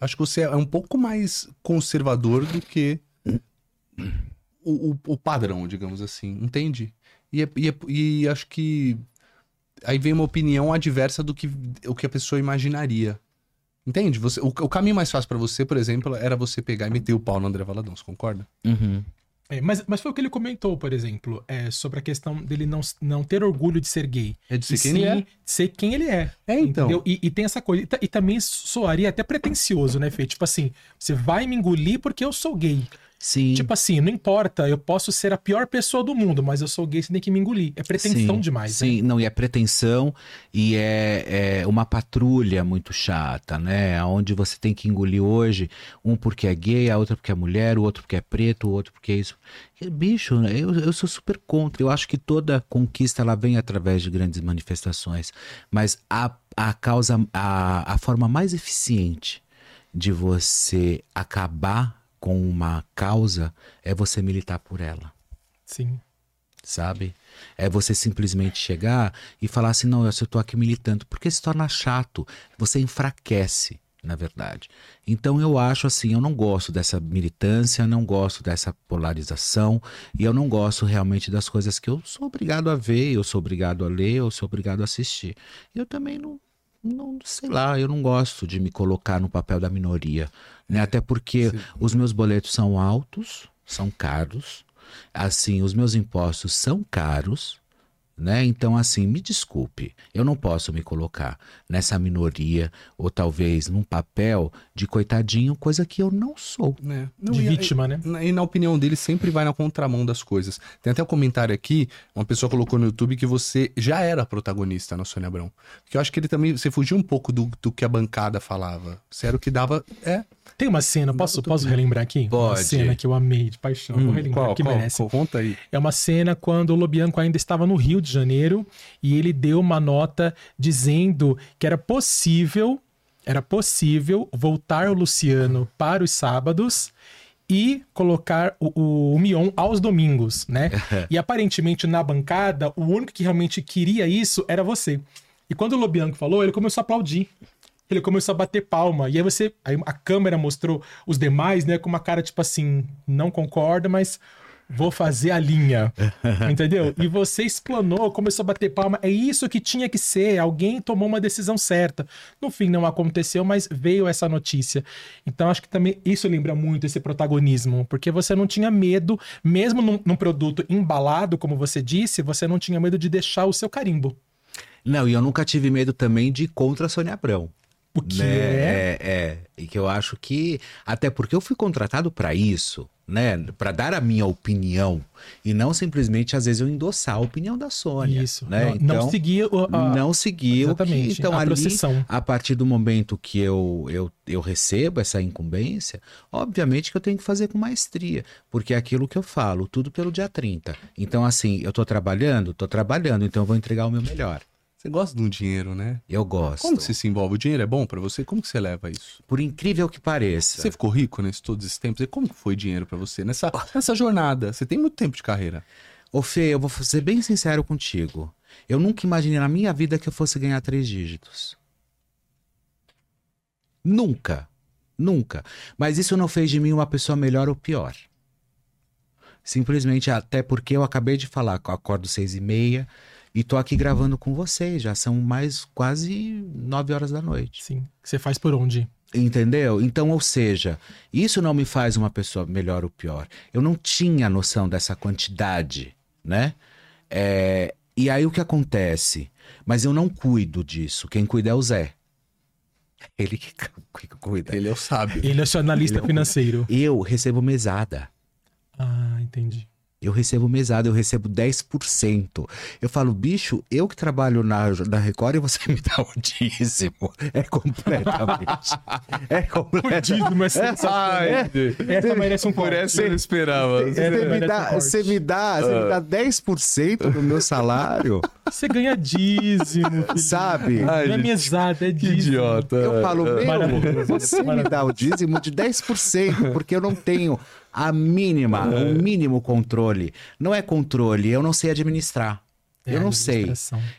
Acho que você é um pouco mais conservador do que o, o- o padrão, digamos assim. Entende? E, é- e é- e acho que aí vem uma opinião adversa do que o que a pessoa imaginaria. Entende? Você, o, o caminho mais fácil pra você, por exemplo, era você pegar e meter o pau no André Valadão, você concorda? Uhum. É, mas, mas foi o que ele comentou, por exemplo, é, sobre a questão dele não, não ter orgulho de ser gay. É de ser E quem ele sim é. de ser quem ele é. É, então. E, e tem essa coisa. E, e também soaria até pretencioso, né, Fê? Tipo assim, você vai me engolir porque eu sou gay. Sim. Tipo assim, não importa, eu posso ser a pior pessoa do mundo, mas eu sou gay, você tem que me engolir. É pretensão Sim, demais, Sim, né? não, e é pretensão e é, é uma patrulha muito chata, né? Onde você tem que engolir hoje um porque é gay, a outra porque é mulher, o outro porque é preto, o outro porque é isso. E, Bicho, eu, eu sou super contra. Eu acho que toda conquista ela vem através de grandes manifestações, mas a, a causa, a, a forma mais eficiente de você acabar com uma causa é você militar por ela Sim. sabe? É você simplesmente chegar e falar assim, não, eu só tô aqui militando, porque se torna chato, você enfraquece, na verdade. Então eu acho assim, eu não gosto dessa militância, não gosto dessa polarização, e eu não gosto realmente das coisas que eu sou obrigado a ver, eu sou obrigado a ler, eu sou obrigado a assistir. Eu também não não sei. Lá, eu não gosto de me colocar no papel da minoria, né? Até porque os meus boletos são altos, são caros, assim, os meus impostos são caros, né? Então, assim, me desculpe, eu não posso me colocar nessa minoria ou talvez num papel de coitadinho, coisa que eu não sou. É. Não, De e- vítima, né? Na- E na opinião dele, sempre vai na contramão das coisas. Tem até um comentário aqui, uma pessoa colocou no YouTube que você já era protagonista na Sônia Abrão. Porque eu acho que ele também, você fugiu um pouco do, do que a bancada falava. Você era o que dava, é. Tem uma cena, posso, posso relembrar aqui? Uma Pode. cena que eu amei de paixão. Vou relembrar que merece. Conta aí. É uma cena quando o Lobianco ainda estava no Rio de Janeiro e ele deu uma nota dizendo que era possível, era possível voltar o Luciano para os sábados e colocar o, o Mion aos domingos, né? [laughs] e aparentemente na bancada, o único que realmente queria isso era você. E quando o Lobianco falou, ele começou a aplaudir. Ele começou a bater palma. E aí você. Aí a câmera mostrou os demais, né? Com uma cara tipo assim, não concorda, mas vou fazer a linha. [laughs] Entendeu? E você explanou, começou a bater palma. É isso que tinha que ser. Alguém tomou uma decisão certa. No fim, não aconteceu, mas veio essa notícia. Então, acho que também isso lembra muito esse protagonismo. Porque você não tinha medo, mesmo num, num produto embalado, como você disse, você não tinha medo de deixar o seu carimbo. Não, e eu nunca tive medo também de ir contra a Sônia Abrão. O que né? é. é, é, e que eu acho que até porque eu fui contratado para isso, né, para dar a minha opinião e não simplesmente às vezes eu endossar a opinião da Sônia, Isso. né? Não, não seguia o- a- não seguir o que, então a ali a partir do momento que eu, eu, eu recebo essa incumbência, obviamente que eu tenho que fazer com maestria, porque é aquilo que eu falo, tudo pelo dia 30. Então assim, eu tô trabalhando, tô trabalhando, então eu vou entregar o meu melhor. Você gosta de um dinheiro, né? Eu gosto. Como que você se envolve? O dinheiro é bom pra você? Como que você leva isso? Por incrível que pareça. Você ficou rico nesses todos esses tempos? E como que foi dinheiro pra você nessa, nessa jornada? Você tem muito tempo de carreira. Ô Fê, eu vou ser bem sincero contigo. Eu nunca imaginei na minha vida que eu fosse ganhar três dígitos. Nunca. Nunca. Mas isso não fez de mim uma pessoa melhor ou pior. Simplesmente até porque eu acabei de falar eu acordo seis e meia e tô aqui gravando com vocês. Já são mais quase nove horas da noite. Sim. Você faz por onde? Entendeu? Então, ou seja, isso não me faz uma pessoa melhor ou pior. Eu não tinha noção dessa quantidade, né? É, e aí o que acontece? Mas eu não cuido disso. Quem cuida é o Zé. [laughs] Ele que, cuida. Ele é o sábio. Ele é seu analista Ele é um- financeiro. Eu recebo mesada. Ah, entendi. Eu recebo mesada, eu recebo 10%. Eu falo, bicho, eu que trabalho na, na Record e você [laughs] me dá o dízimo. É completamente. [laughs] é O completamente. dízimo é [laughs] sensacional. Essa merece um Por corte. essa eu esperava. Você me, merece um dá, você me dá, você me dá 10% do meu salário, Você ganha dízimo, filho. sabe? Não Ai, é gente, mesada, é dízimo. idiota. Eu falo, meu, Maravilhoso. você me dá o dízimo de 10%, porque eu não tenho a mínima, o mínimo controle. Não é controle, eu não sei administrar. É, eu não sei.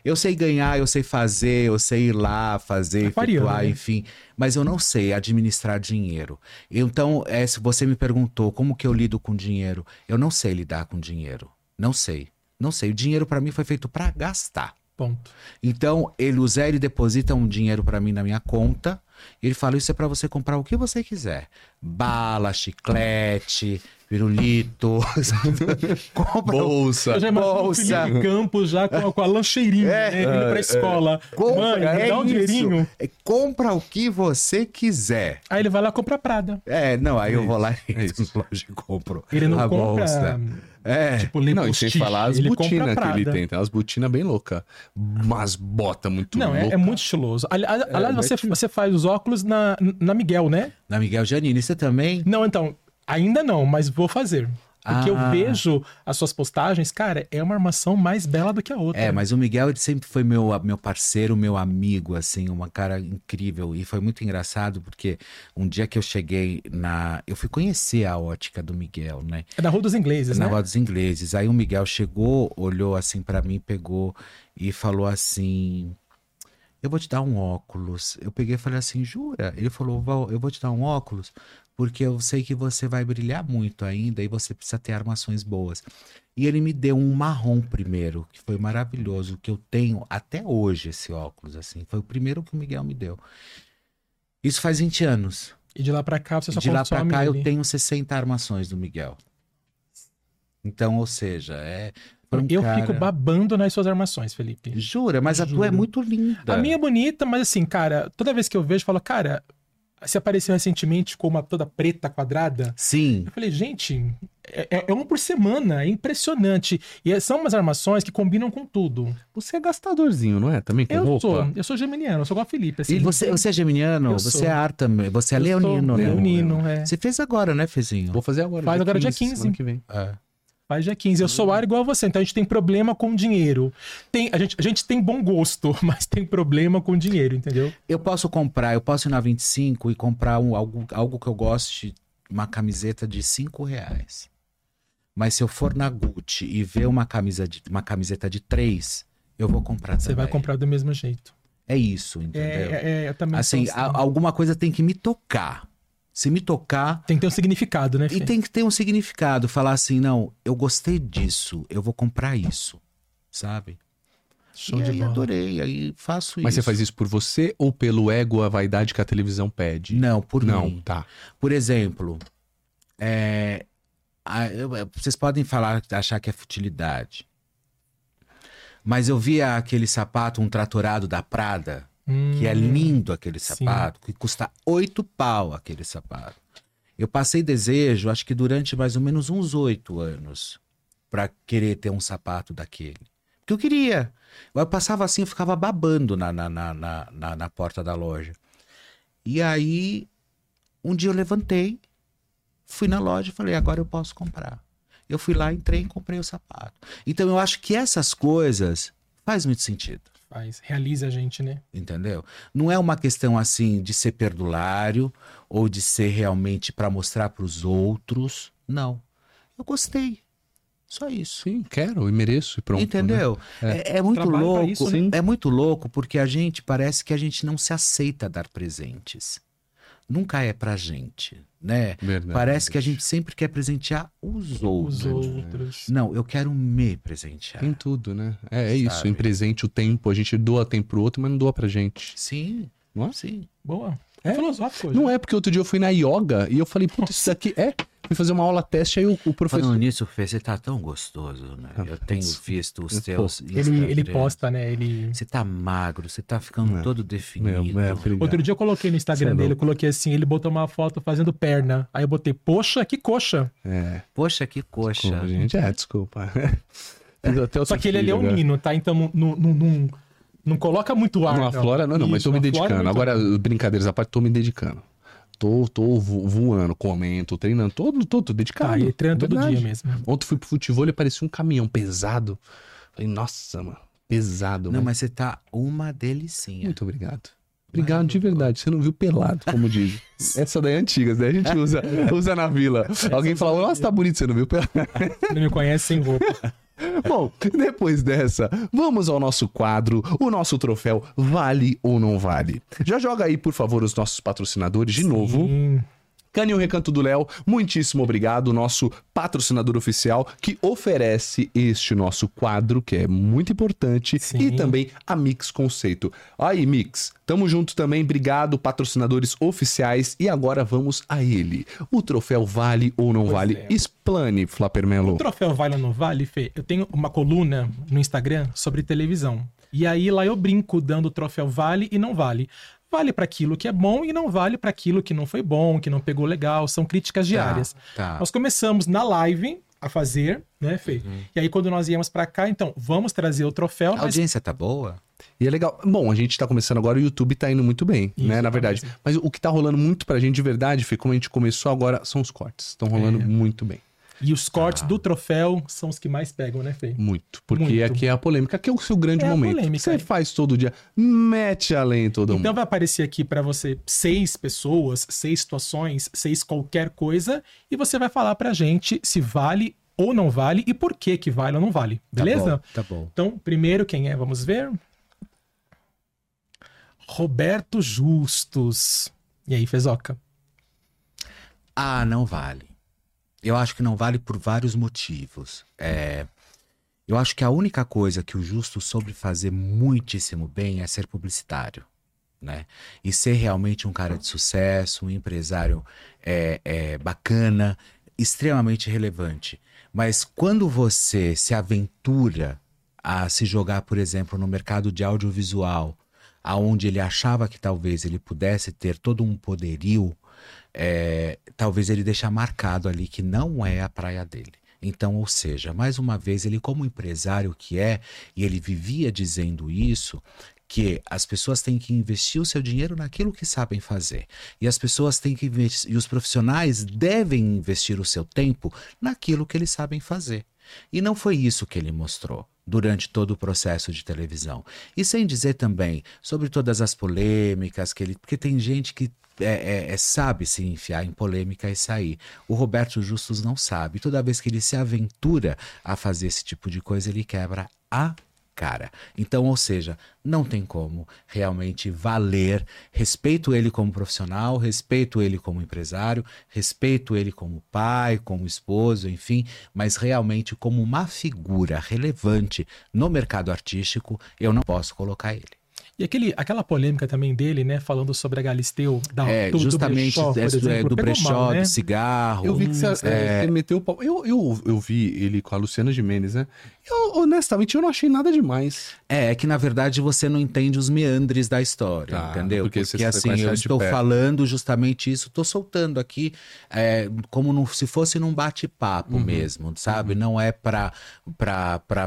Eu sei ganhar, eu sei fazer, eu sei ir lá, fazer, Aquariano, efetuar, né? enfim. Mas eu não sei administrar dinheiro. Então, é, se você me perguntou como que eu lido com dinheiro, eu não sei lidar com dinheiro. Não sei. Não sei. O dinheiro pra mim foi feito pra gastar. Ponto. Então, ele, o Zé, ele deposita um dinheiro pra mim na minha conta. E ele fala: Isso é pra você comprar o que você quiser: bala, chiclete, pirulito. [laughs] Compra Bolsa. Eu já Bolsa. Felipe Campos já com, a- com a lancheirinha, É, né? Indo pra escola. compra, Mãe, é dá um isso. dinheirinho. É, compra o que você quiser. Aí ele vai lá comprar Prada. É, não, aí eu vou lá e [laughs] é loja e compro. Ele não a compra, bolsa. É. tipo, Não, e sem falar as botinas que ele tem. Tem umas botinas bem loucas. Umas botas muito Não, é, loucas. é muito estiloso. Ali- ali- Aliás, você, você faz os óculos na, na Miguel, né? Na Miguel Giannini, você também? Não, então, ainda não, mas vou fazer. Porque eu Ah. vejo as suas postagens, cara, é uma armação mais bela do que a outra. É, mas o Miguel ele sempre foi meu, meu parceiro, meu amigo, assim, uma cara incrível. E foi muito engraçado porque um dia que eu cheguei na. Eu fui conhecer a ótica do Miguel, né? É da Rua dos Ingleses, na né? Rua dos Ingleses. Aí o Miguel chegou, olhou assim pra mim, pegou e falou assim: Eu vou te dar um óculos. Eu peguei e falei assim: Jura? Ele falou: "Val, Eu vou te dar um óculos porque eu sei que você vai brilhar muito ainda e você precisa ter armações boas. E ele me deu um marrom primeiro, que foi maravilhoso, que eu tenho até hoje esse óculos, assim. Foi o primeiro que o Miguel me deu. Isso faz 20 anos. E de lá pra cá você só De lá pra consome cá eu tenho 60 armações do Miguel. Então, ou seja, é. um Eu cara- fico babando nas suas armações, Felipe. Jura, mas a tua é muito linda. A minha é bonita, mas assim, cara, toda vez que eu vejo, eu falo, cara, você apareceu recentemente com uma toda preta quadrada. Sim. Eu falei, gente, é, é- é um por semana, é impressionante. E é- são umas armações que combinam com tudo. Você é gastadorzinho, não é? Também com eu roupa? sou, eu sou geminiano, eu sou igual a Felipe. Assim, E você, você é geminiano? Eu você sou. é ar também. Você é Eu sou leonino, né? leonino, é. Você fez agora, né, Fezinho? Vou fazer agora. Faz agora dia 15. semana que vem. É. Faz dia 15. Eu sou ar igual a você, então a gente tem problema com dinheiro. Tem, a, gente, a gente tem bom gosto, [laughs] mas tem problema com dinheiro, entendeu? Eu posso comprar, eu posso ir na 25 e comprar um, algo, algo que eu goste, uma camiseta de 5 reais. Mas se eu for na Gucci e ver uma, camisa de, uma camiseta de 3, eu vou comprar Você também. vai comprar do mesmo jeito. É isso, É, entendeu? é, é, eu também assim, a- alguma coisa tem que me tocar. Se me tocar, Tem que ter um significado, né, e Fê? tem que ter um significado. Falar assim, não, eu gostei disso, eu vou comprar isso, sabe? Show e de aí bola. adorei, aí faço Mas isso. você faz isso por você ou pelo ego, a vaidade que a televisão pede? Não, por Não, mim. tá. Por exemplo, é, a- eu- vocês podem falar, achar que é futilidade. Mas eu via aquele sapato, um tratorado da Prada, que é Hum, lindo aquele sim. sapato, que custa oito pau aquele sapato. Eu passei desejo, acho que durante mais ou menos uns oito anos, pra querer ter um sapato daquele. Porque eu queria. Eu passava assim, eu ficava babando na, na, na, na, na- na porta da loja. E aí, um dia eu levantei, fui na loja e falei, agora eu posso comprar. Eu fui lá, entrei e comprei o sapato. Então eu acho que essas coisas faz muito sentido. Faz, realiza a gente, né? Entendeu? Não é uma questão assim de ser perdulário ou de ser realmente para mostrar para os outros. Não. Eu gostei. Só isso. Sim, quero e mereço e pronto. né? Entendeu? É, é muito Trabalho louco. isso, né? É muito louco porque a gente parece que a gente não se aceita a dar presentes. Nunca é pra gente, né? Verdade. Parece que a gente sempre quer presentear os outros. Os outros. Não, eu quero me presentear. Tem tudo, né? É, é isso. Em presente, o tempo. A gente doa tempo pro outro, mas não doa pra gente. Sim, Não é? sim. Boa. É? Filosófico hoje. Não é porque outro dia eu fui na yoga e eu falei, puta, isso daqui é. Fui fazer uma aula teste, aí o, o professor. Falando nisso, Fê, você tá tão gostoso, né? Eu tenho visto os teus. Ele, ele posta, né? Ele. Você tá magro, você tá ficando É. todo definido. Meu, é, obrigado. Outro dia eu coloquei no Instagram é dele, eu coloquei assim, ele botou uma foto fazendo perna. Aí eu botei, poxa, que coxa. É, Poxa, que coxa. desculpa, gente. É, desculpa. [laughs] Só que ele é filho agora. leonino, tá? Então não, não, coloca muito ar. Não aflora, não, não, mas tô Isso, me aflora dedicando. muito Agora, brincadeiras à parte, tô me dedicando. Tô, tô vo- voando, comento, treinando, todo, todo, tô dedicado. Tá, treina todo dia mesmo. Ontem fui pro futebol e parecia um caminhão pesado. Falei, nossa, mano, pesado. Não, mas... mas você tá uma delicinha. Muito obrigado. Obrigado de verdade. Você não viu pelado, como diz. [laughs] Essa daí é antiga, daí a gente usa, [laughs] usa na vila. Alguém fala, nossa, tá bonito, você não viu pelado. Não me conhece sem roupa. [laughs] Bom, depois dessa, vamos ao nosso quadro, o nosso troféu Vale ou Não Vale. Já joga aí, por favor, os nossos patrocinadores de novo. Canil Recanto do Léo, muitíssimo obrigado, nosso patrocinador oficial que oferece este nosso quadro, que é muito importante, Sim. e também a Mix Conceito. Aí, Mix, tamo junto também, obrigado, patrocinadores oficiais, e agora vamos a ele. O troféu vale ou não Pois vale? é. Explane, Flapermelo. O troféu Vale ou não Vale, Fê? Eu tenho uma coluna no Instagram sobre televisão. E aí lá eu brinco dando o troféu Vale e não Vale. Vale para aquilo que é bom e não vale para aquilo que não foi bom, que não pegou legal. São críticas diárias. tá. Nós começamos na live a fazer, né, Fê? Uhum. E aí quando nós íamos para cá, então, vamos trazer o troféu, A mas audiência tá boa? E é legal. Bom, a gente tá começando agora, o YouTube tá indo muito bem, Isso, né? Na tá verdade. Mas o que tá rolando muito pra gente de verdade, Fê, como a gente começou agora, são os cortes. Estão rolando É. muito bem. E os cortes Ah. do troféu são os que mais pegam, né, Fê? Muito. Porque Muito. aqui é a polêmica, que é o seu grande É a momento. polêmica, Você é. faz todo dia. Mete além em todo Então mundo. vai aparecer aqui pra você seis pessoas, seis situações, seis qualquer coisa, e você vai falar pra gente se vale ou não vale e por que que vale ou não vale. Tá Beleza? bom, Tá bom. Então, primeiro quem é? Vamos ver. Roberto Justus. E aí, Fezoca? Ah, não vale. Eu acho que não vale por vários motivos. É, eu acho que a única coisa que o Justo soube fazer muitíssimo bem é ser publicitário. Né? E ser realmente um cara de sucesso, um empresário é, é, bacana, extremamente relevante. Mas quando você se aventura a se jogar, por exemplo, no mercado de audiovisual, aonde ele achava que talvez ele pudesse ter todo um poderio, é, talvez ele deixe marcado ali que não é a praia dele. Então, ou seja, mais uma vez, ele como empresário que é, e ele vivia dizendo isso, que as pessoas têm que investir o seu dinheiro naquilo que sabem fazer. E as pessoas têm que investir, e os profissionais devem investir o seu tempo naquilo que eles sabem fazer. E não foi isso que ele mostrou durante todo o processo de televisão. E sem dizer também sobre todas as polêmicas que ele. Porque tem gente que é, é, é, sabe se enfiar em polêmica e sair. O Roberto Justus não sabe. Toda vez que ele se aventura a fazer esse tipo de coisa, ele quebra a cara. Então, ou seja, não tem como realmente valer. Respeito ele como profissional, respeito ele como empresário, respeito ele como pai, como esposo, enfim, mas realmente como uma figura relevante no mercado artístico, eu não posso colocar ele. E aquele, aquela polêmica também dele, né? Falando sobre a Galisteu, da, É, do, do justamente brechó, por é, exemplo, é, do brechó, mal, né? do cigarro. Eu vi que você, é, você meteu o pau. Eu, eu, eu vi ele com a Luciana Gimenez, né? Eu, honestamente, eu não achei nada demais. É, é que na verdade você não entende os meandres da história, Tá, entendeu? porque Porque, você assim, eu estou perto. falando justamente isso, estou soltando aqui é, como não- se fosse num bate-papo Uhum. mesmo, sabe? Não é pra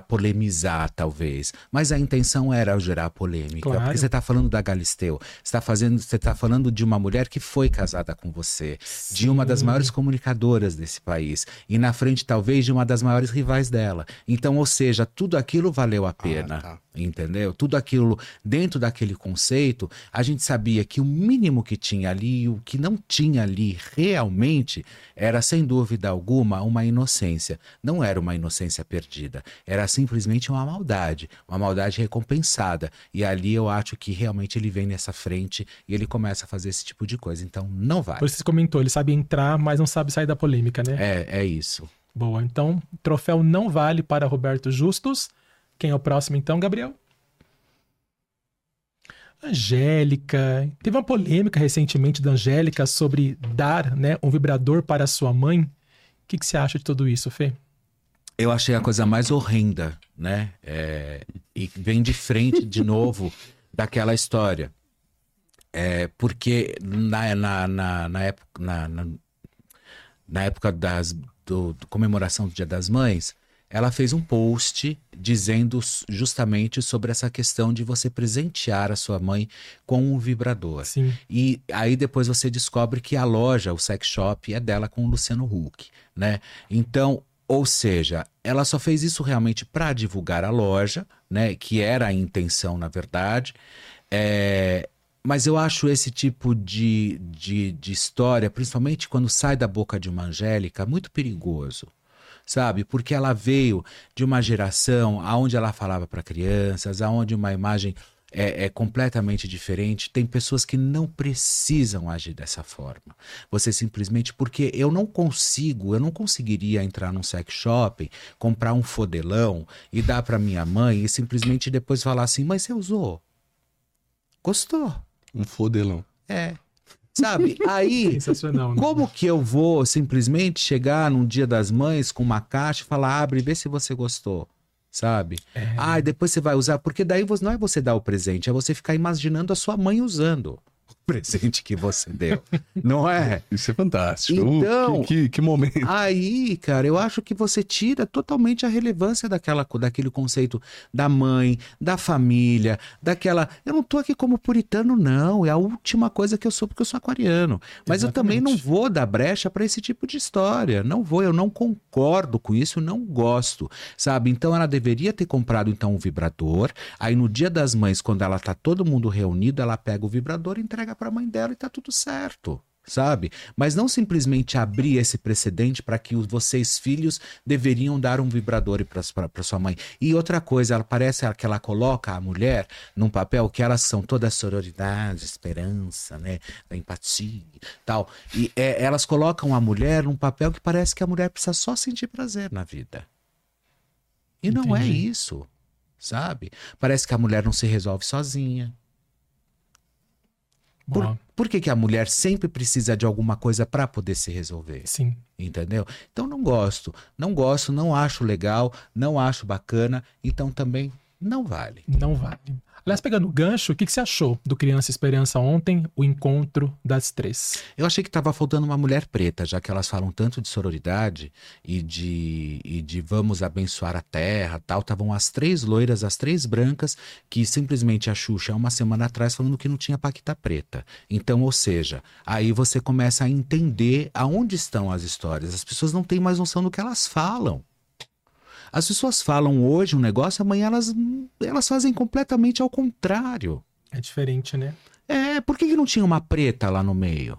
polemizar, talvez. Mas a intenção era gerar polêmica. Claro. Porque você está falando da Galisteu, você está fazendo, você tá falando de uma mulher que foi casada com você, de uma das maiores comunicadoras desse país, e na frente, talvez, de uma das maiores rivais dela. Então, ou seja, tudo aquilo valeu a pena. tá. Entendeu? Tudo aquilo dentro daquele conceito, a gente sabia que o mínimo que tinha ali, e o que não tinha ali realmente, era sem dúvida alguma uma inocência. Não era uma inocência perdida, era simplesmente uma maldade, uma maldade recompensada. E ali eu acho que realmente ele vem nessa frente e ele começa a fazer esse tipo de coisa. Então não vai. Por isso você comentou, ele sabe entrar, mas não sabe sair da polêmica, né? É, é isso. Boa. Então, troféu não vale para Roberto Justus. Quem é o próximo, então, Gabriel? Angélica. Teve uma polêmica recentemente da Angélica sobre dar né, um vibrador para sua mãe. O que, que você acha de tudo isso, Fê? Eu achei a coisa mais horrenda, né? É, e vem de frente de novo daquela história. É, porque na, na, na, na época, na, na, na época das, do, do comemoração do Dia das Mães, ela fez um post dizendo justamente sobre essa questão de você presentear a sua mãe com um vibrador. Sim. E aí depois você descobre que a loja, o sex shop, é dela com o Luciano Huck, né? Então, ou seja, ela só fez isso realmente para divulgar a loja, né? Que era a intenção, na verdade. É, mas eu acho esse tipo de, de, de história, principalmente quando sai da boca de uma Angélica, muito perigoso sabe? Porque ela veio de uma geração aonde ela falava para crianças, aonde uma imagem é, é, completamente diferente. Tem pessoas que não precisam agir dessa forma. Você simplesmente porque eu não consigo, eu não conseguiria entrar num sex shopping, comprar um fodelão e dar para minha mãe e simplesmente depois falar assim: "Mas você usou? Gostou?" Um fodelão. É. Sabe? Aí, [laughs] Sensacional. né? como que eu vou simplesmente chegar num dia das mães com uma caixa e falar, abre e vê se você gostou? Sabe? É. Ah, e depois você vai usar, porque daí você- não é você dar o presente, é você ficar imaginando a sua mãe usando presente que você deu. não é? [laughs] Isso é fantástico. Então- Uh, que, que, que momento. Aí, cara, eu acho que você tira totalmente a relevância daquela, daquele conceito da mãe, da família, daquela. Eu não tô aqui como puritano, não. É a última coisa que eu sou, porque eu sou aquariano. Mas eu também não Exatamente. vou dar brecha para esse tipo de história. Não vou, eu não concordo com isso, eu não gosto, sabe? Então ela deveria ter comprado então um vibrador. Aí no dia das mães, quando ela tá todo mundo reunido, ela pega o vibrador, entrega para a mãe dela e tá tudo certo. Sabe? Mas não simplesmente abrir esse precedente para que os vocês filhos deveriam dar um vibrador para sua mãe. E outra coisa, ela parece que ela coloca a mulher num papel que elas são toda sororidade, esperança, né, empatia, tal. E é, elas colocam a mulher num papel que parece que a mulher precisa só sentir prazer na vida. E não é Entendi. isso, sabe? Parece que a mulher não se resolve sozinha. Por, por que, que a mulher sempre precisa de alguma coisa para poder se resolver? Sim. Entendeu? Então não gosto. Não gosto, não acho legal, não acho bacana, então também não vale. Não vale. Aliás, pegando o gancho, o que, que você achou do Criança Esperança ontem, o encontro das três? Eu achei que estava faltando uma mulher preta, já que elas falam tanto de sororidade e de, e de vamos abençoar a terra tal. Estavam as três loiras, as três brancas, que simplesmente a Xuxa, uma semana atrás, falando que não tinha paquita preta. Então, ou seja, aí você começa a entender aonde estão as histórias. As pessoas não têm mais noção do que elas falam. As pessoas falam hoje um negócio, amanhã elas, elas fazem completamente ao contrário. É diferente, né? É, por que, que não tinha uma preta lá no meio?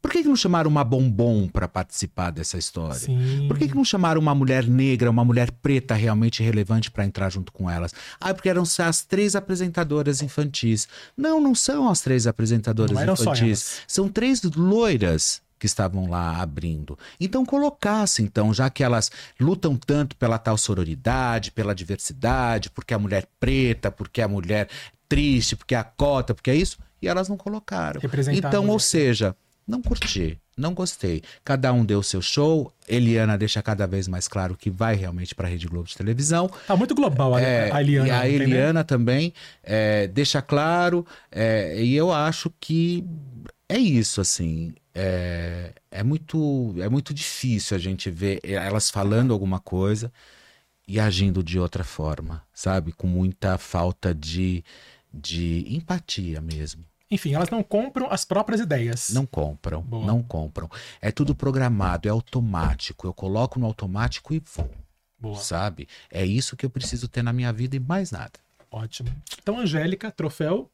Por que, que não chamaram uma bombom para participar dessa história? Sim. Por que, que não chamaram uma mulher negra, uma mulher preta realmente relevante para entrar junto com elas? Ah, porque eram só as três apresentadoras infantis. Não, não são as três apresentadoras Não eram só infantis. elas. São três loiras que estavam lá abrindo. Então colocasse, então, já que elas lutam tanto pela tal sororidade, pela diversidade, porque a mulher preta, porque a mulher triste, porque a cota, porque é isso, e elas não colocaram. Então, ou seja, não curti, não gostei. Cada um deu o seu show. Eliana deixa cada vez mais claro que vai realmente para a Rede Globo de televisão. Tá muito global a, É, a Eliana. e a ontem, né? Eliana também é, deixa claro. é, e eu acho que é isso, assim. É, é muito é muito difícil a gente ver elas falando alguma coisa e agindo de outra forma, sabe? Com muita falta de, de empatia mesmo. Enfim, elas não compram as próprias ideias. Não compram, Boa. não compram. É tudo programado, é automático. Eu coloco no automático e vou, Boa. sabe? É isso que eu preciso ter na minha vida e mais nada. Ótimo. Então, Angélica, troféu.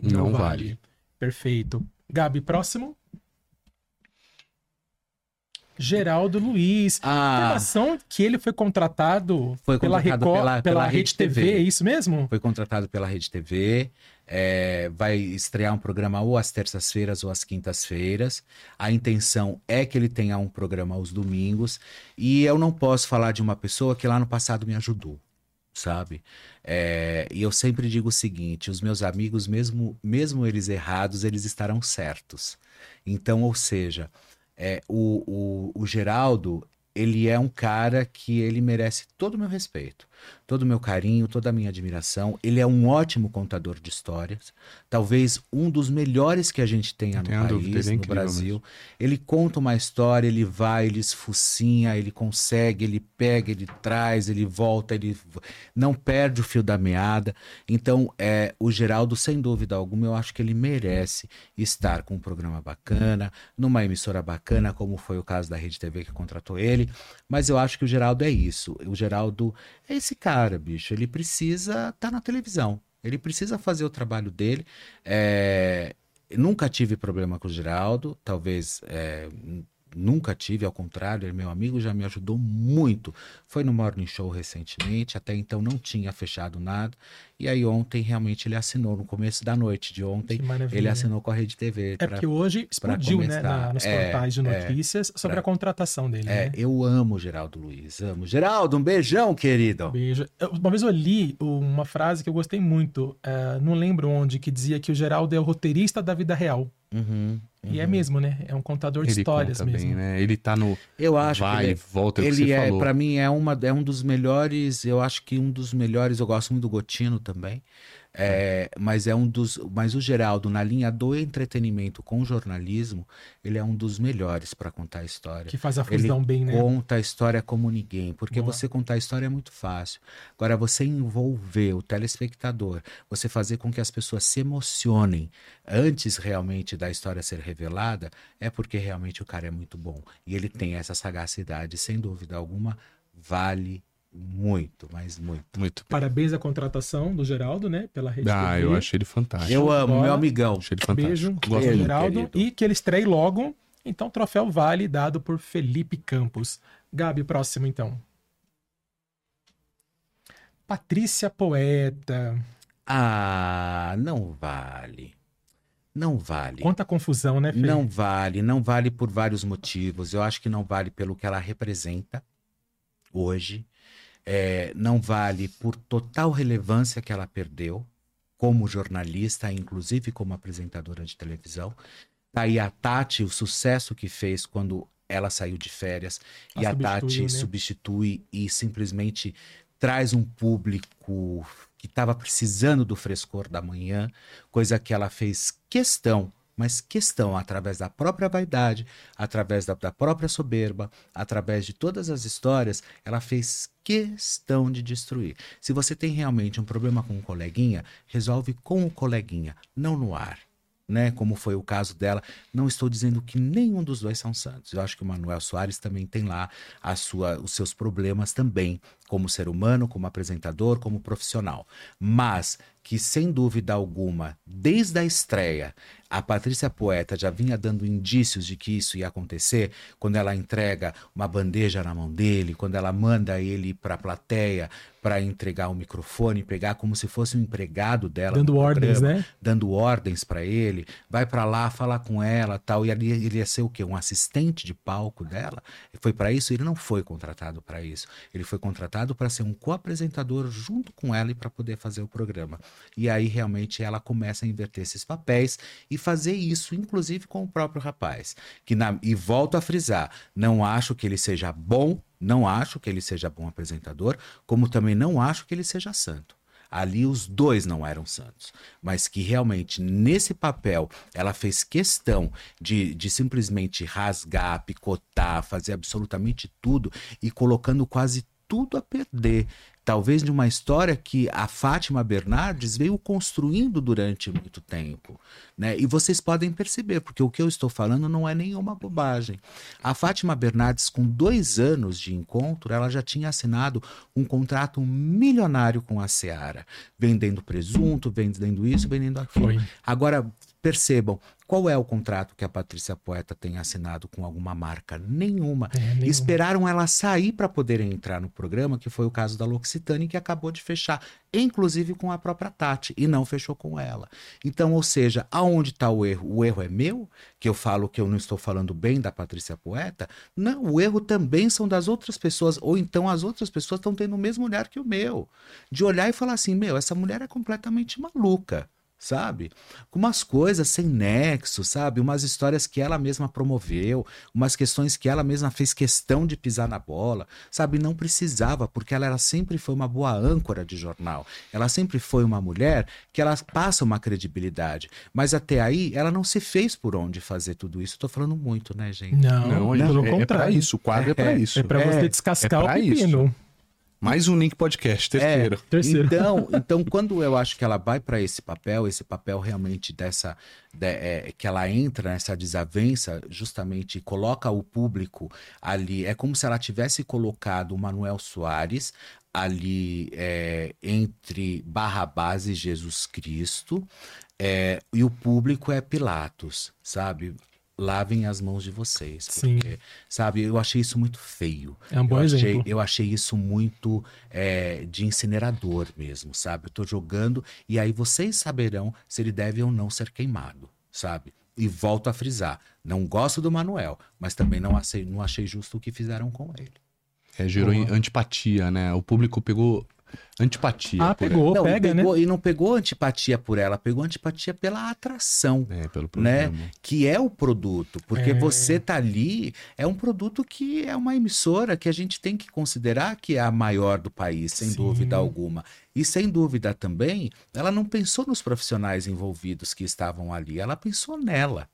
Não vale. Perfeito. Gabi, próximo. Geraldo Luiz. Ah, Informação que ele foi contratado, Foi pela contratado Record, pela- pela, pela Rede Rede TV, TV. é isso mesmo? foi contratado pela Rede TV, é, vai estrear um programa ou às terças-feiras ou às quintas-feiras. A intenção é que ele tenha um programa aos domingos. E eu não posso falar de uma pessoa que lá no passado me ajudou. sabe? É, e eu sempre digo o seguinte: os meus amigos, mesmo, mesmo eles errados, eles estarão certos. Então, ou seja, é, o, o, o Geraldo, ele é um cara que ele merece todo o meu respeito, todo o meu carinho, toda a minha admiração. Ele é um ótimo contador de histórias, talvez um dos melhores que a gente tenha no país, dúvida, é no Brasil. Ele conta uma história, ele vai, ele esfocinha, ele consegue, ele pega, ele traz, ele volta, ele não perde o fio da meada. Então, é, o Geraldo, sem dúvida alguma, eu acho que ele merece estar com um programa bacana, numa emissora bacana, como foi o caso da Rede TV que contratou ele. Mas eu acho que o Geraldo é isso. O Geraldo é esse cara, bicho. Ele precisa estar na televisão. Ele precisa fazer o trabalho dele. É, Nunca tive problema com o Geraldo, talvez é, nunca tive, ao contrário, ele é meu amigo, já me ajudou muito. Foi no Morning Show recentemente, até então não tinha fechado nada. E aí ontem realmente ele assinou, no começo da noite de ontem, ele assinou com a Rede TV. É pra- porque hoje explodiu, né, na- nos É, portais de é. notícias sobre Pra- a contratação dele. É, né? eu amo o Geraldo Luiz, amo. Geraldo, um beijão, querido. Beijo. Eu- Uma vez eu li uma frase que eu gostei muito, eh, não lembro onde, que dizia que o Geraldo é o roteirista da vida real. Uhum, E é uhum. mesmo, né? É um contador de Ele histórias conta mesmo. bem, né? Ele tá no Eu acho vai que e ele, volta, é que ele você é, falou. para mim, é, uma, é um dos melhores. Eu acho que um dos melhores. Eu gosto muito do Gotino também. É, mas é um dos. Mas o Geraldo, na linha do entretenimento com jornalismo, ele é um dos melhores para contar a história. Que faz a fusão bem, né? Conta a história como ninguém, porque Boa. você contar a história é muito fácil. Agora, você envolver o telespectador, você fazer com que as pessoas se emocionem antes realmente da história ser revelada, é porque realmente o cara é muito bom. E ele tem essa sagacidade, sem dúvida alguma, vale muito, mas muito. Muito bem. Parabéns à contratação do Geraldo, né? Pela Rede Ah, TV. eu achei ele fantástico. Eu amo, meu amigão. Achei ele fantástico. Beijo, Gosto beijo Geraldo. querido. E que ele estreie logo. Então, troféu vale dado por Felipe Campos. Gabi, próximo então. Patrícia Poeta. Ah, não vale. Não vale. Quanta confusão, né, Fê? Não vale, não vale por vários motivos. Eu acho que não vale pelo que ela representa hoje. É, não vale por total relevância que ela perdeu como jornalista, inclusive como apresentadora de televisão. Tá aí a Tati, o sucesso que fez quando ela saiu de férias A e a Tati né? substitui e simplesmente traz um público que estava precisando do frescor da manhã, coisa que ela fez questão, mas questão através da própria vaidade, através da, da própria soberba, através de todas as histórias, ela fez questão de destruir. Se você tem realmente um problema com um coleguinha, resolve com o coleguinha, não no ar. Né, como foi o caso dela, não estou dizendo que nenhum dos dois são santos. Eu acho que o Manuel Soares também tem lá a sua, os seus problemas também, como ser humano, como apresentador, como profissional. Mas que, sem dúvida alguma, desde a estreia, a Patrícia Poeta já vinha dando indícios de que isso ia acontecer, quando ela entrega uma bandeja na mão dele, quando ela manda ele para a plateia para entregar o microfone, pegar como se fosse um empregado dela. Dando ordens, programa, né? Dando ordens para ele, vai para lá falar com ela, tal, e ali ele ia ser o quê? Um assistente de palco dela? Foi para isso? Ele não foi contratado para isso. Ele foi contratado para ser um co-apresentador junto com ela e para poder fazer o programa. E aí realmente ela começa a inverter esses papéis e fazer isso, inclusive com o próprio rapaz. Que na- e volto a frisar, não acho que ele seja bom, não acho que ele seja bom apresentador, como também não acho que ele seja santo. Ali os dois não eram santos, mas que realmente nesse papel ela fez questão de, de simplesmente rasgar, picotar, fazer absolutamente tudo e colocando quase tudo a perder. Talvez de uma história que a Fátima Bernardes veio construindo durante muito tempo. Né? E vocês podem perceber, porque o que eu estou falando não é nenhuma bobagem. A Fátima Bernardes, com dois anos de encontro, ela já tinha assinado um contrato milionário com a Seara, vendendo presunto, vendendo isso, vendendo aquilo. Foi. Agora, percebam, qual é o contrato que a Patrícia Poeta tem assinado com alguma marca? Nenhuma. É, nenhuma. Esperaram ela sair para poderem entrar no programa, que foi o caso da L'Occitane, que acabou de fechar, inclusive com a própria Tati, e não fechou com ela. Então, ou seja, aonde está o erro? O erro é meu, que eu falo que eu não estou falando bem da Patrícia Poeta? Não, o erro também são das outras pessoas, ou então as outras pessoas estão tendo o mesmo olhar que o meu, de olhar e falar assim: meu, essa mulher é completamente maluca sabe? Com umas coisas sem nexo, sabe? Umas histórias que ela mesma promoveu, umas questões que ela mesma fez questão de pisar na bola, sabe? Não precisava, porque ela era, sempre foi uma boa âncora de jornal. Ela sempre foi uma mulher que ela passa uma credibilidade. Mas até aí, ela não se fez por onde fazer tudo isso. Tô falando muito, né, gente? Não, Não, gente- pelo é, é pra contrário. isso. O quadro é, pra isso. É pra É, você descascar é o pepino. Mais um Link Podcast, terceiro. Terceiro. Então, então, quando eu acho que ela vai para esse papel, esse papel realmente dessa. de- é, que ela entra nessa desavença, justamente coloca o público ali. É como se ela tivesse colocado o Manuel Soares ali é, entre Barrabás e Jesus Cristo, é, e o público é Pilatos, sabe? Lavem as mãos de vocês. Sim. Porque, sabe, eu achei isso muito feio. É um bom eu achei, exemplo. eu achei isso muito é, de incinerador mesmo, sabe? Eu tô jogando e aí vocês saberão se ele deve ou não ser queimado, sabe? E volto a frisar, não gosto do Manuel, mas também não achei, não achei justo o que fizeram com ele. É, gerou antipatia, né? O público pegou antipatia. Ah, pegou, não, e pega, né? pegou- E não pegou antipatia por ela, pegou antipatia pela atração. É, pelo né? programa. Que é o produto, porque É. você tá ali, é um produto que é uma emissora que a gente tem que considerar que é a maior do país, sem Sim. dúvida alguma. E sem dúvida também, ela não pensou nos profissionais envolvidos que estavam ali, ela pensou nela.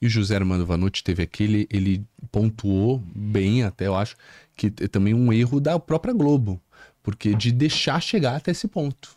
E o José Armando Vanucci teve aquele, ele pontuou bem até, eu acho, que é também um erro da própria Globo. Porque de deixar chegar até esse ponto.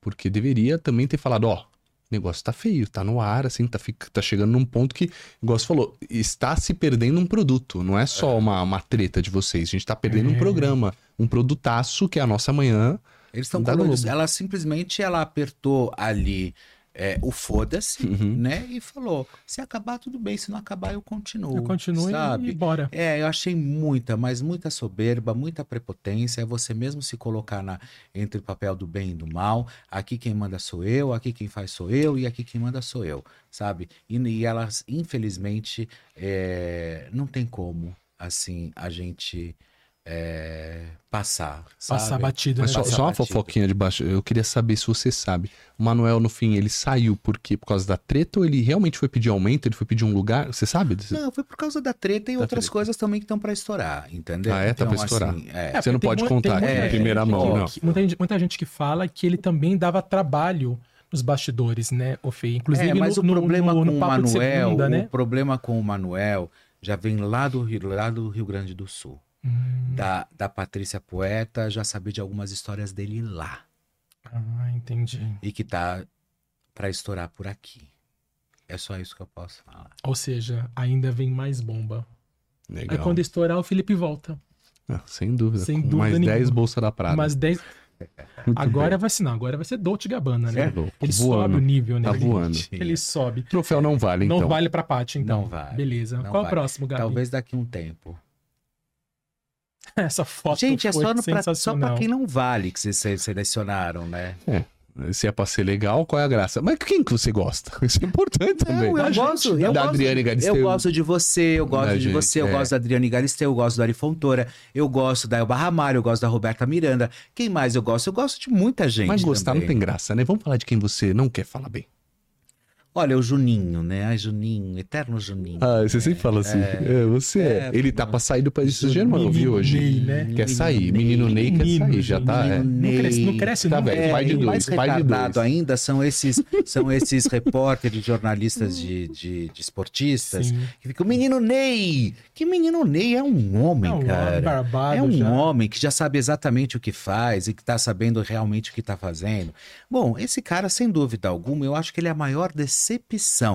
Porque deveria também ter falado, ó, o negócio tá feio, tá no ar, assim, tá, fic- tá chegando num ponto que, igual você falou, está se perdendo um produto. Não é só uma, uma treta de vocês, a gente tá perdendo um É. programa, um produtaço que é a nossa manhã. Eles estão coloridos. Ela simplesmente ela apertou ali é, o foda-se, Uhum. né? E falou: se acabar, tudo bem, se não acabar, eu continuo. Eu continuo sabe? e bora. É, eu achei muita, mas muita soberba, muita prepotência. É você mesmo se colocar na, entre o papel do bem e do mal. Aqui quem manda sou eu, aqui quem faz sou eu, e aqui quem manda sou eu, sabe? E, e elas, infelizmente, é, não tem como, assim, a gente é, passar. Passar sabe? batido, Mas né? só, Passar só uma batido. fofoquinha de baixo. Eu queria saber se você sabe. O Manuel, no fim, ele saiu por quê? Por causa da treta ou ele realmente foi pedir aumento? Ele foi pedir um lugar? Você sabe? desse- Não, foi por causa da treta e Da outras treta. coisas também que estão pra estourar, entendeu? Ah, é? Tá pra estourar. assim, é. É, Você não porque pode contar aqui em primeira gente mão, que- não. muita, gente, muita gente que fala que ele também dava trabalho nos bastidores, né, o Fê? Inclusive É, mas no, o problema no, no, com no o Manuel, segunda, né? o problema com o Manuel já vem lá do Rio, lá do Rio Grande do Sul. Hum, Da, da Patrícia Poeta, já sabia de algumas histórias dele lá. ah, entendi. E que tá pra estourar por aqui. É só isso que eu posso falar. Ou seja, ainda vem mais bomba. Legal. Aí quando estourar, o Felipe volta. Ah, sem dúvida. Sem dúvida mais nenhuma. 10 bolsa da Prada. Mas 10. [laughs] Muito Agora bem. vai ser, não, agora vai ser Dolce Gabbana, né? É louco. Ele Voando. sobe o nível, né? Tá Ele- voando. [laughs] Ele sobe. Troféu não vale, então. Não vale pra Paty, então. Não vale, Beleza. não Qual o vale. próximo, Gabi? Talvez daqui a um tempo. [laughs] Essa foto Gente, é só, no, pra, só pra quem não vale que vocês se- selecionaram, né? Se é pra ser legal, qual é a graça? Mas quem que você gosta? [laughs] Isso é importante também. Não, eu Da gosto, gente, eu da gosto, Adriane Galisteu. Eu gosto de você, eu gosto Da de gente, você, eu é. gosto da Adriane Galisteu, eu gosto do Ari Fontoura, eu gosto da Elba Ramalho, eu gosto da Roberta Miranda. Quem mais eu gosto? Eu gosto de muita gente. Mas gostar também. não tem graça, né? Vamos falar de quem você não quer falar bem. Olha, o Juninho, né? Ai, Juninho, eterno Juninho. Ah, você sempre fala assim. É, você é. É, Ele tá pra sair do país dos Germãos, eu vi Menino hoje. Ney, né? Quer sair. Menino Ney quer Menino, sair, já tá. é. Não cresce, não cresce Tá nunca. velho, pai de e dois, mais pai de dois. ainda são esses, [laughs] são esses repórteres, jornalistas de, de, de esportistas Sim. que ficam, menino Ney! Que menino Ney é um homem, É um cara. homem barbado é um já. homem que já sabe exatamente o que faz e que tá sabendo realmente o que tá fazendo. Bom, esse cara, sem dúvida alguma, eu acho que ele é a maior decepção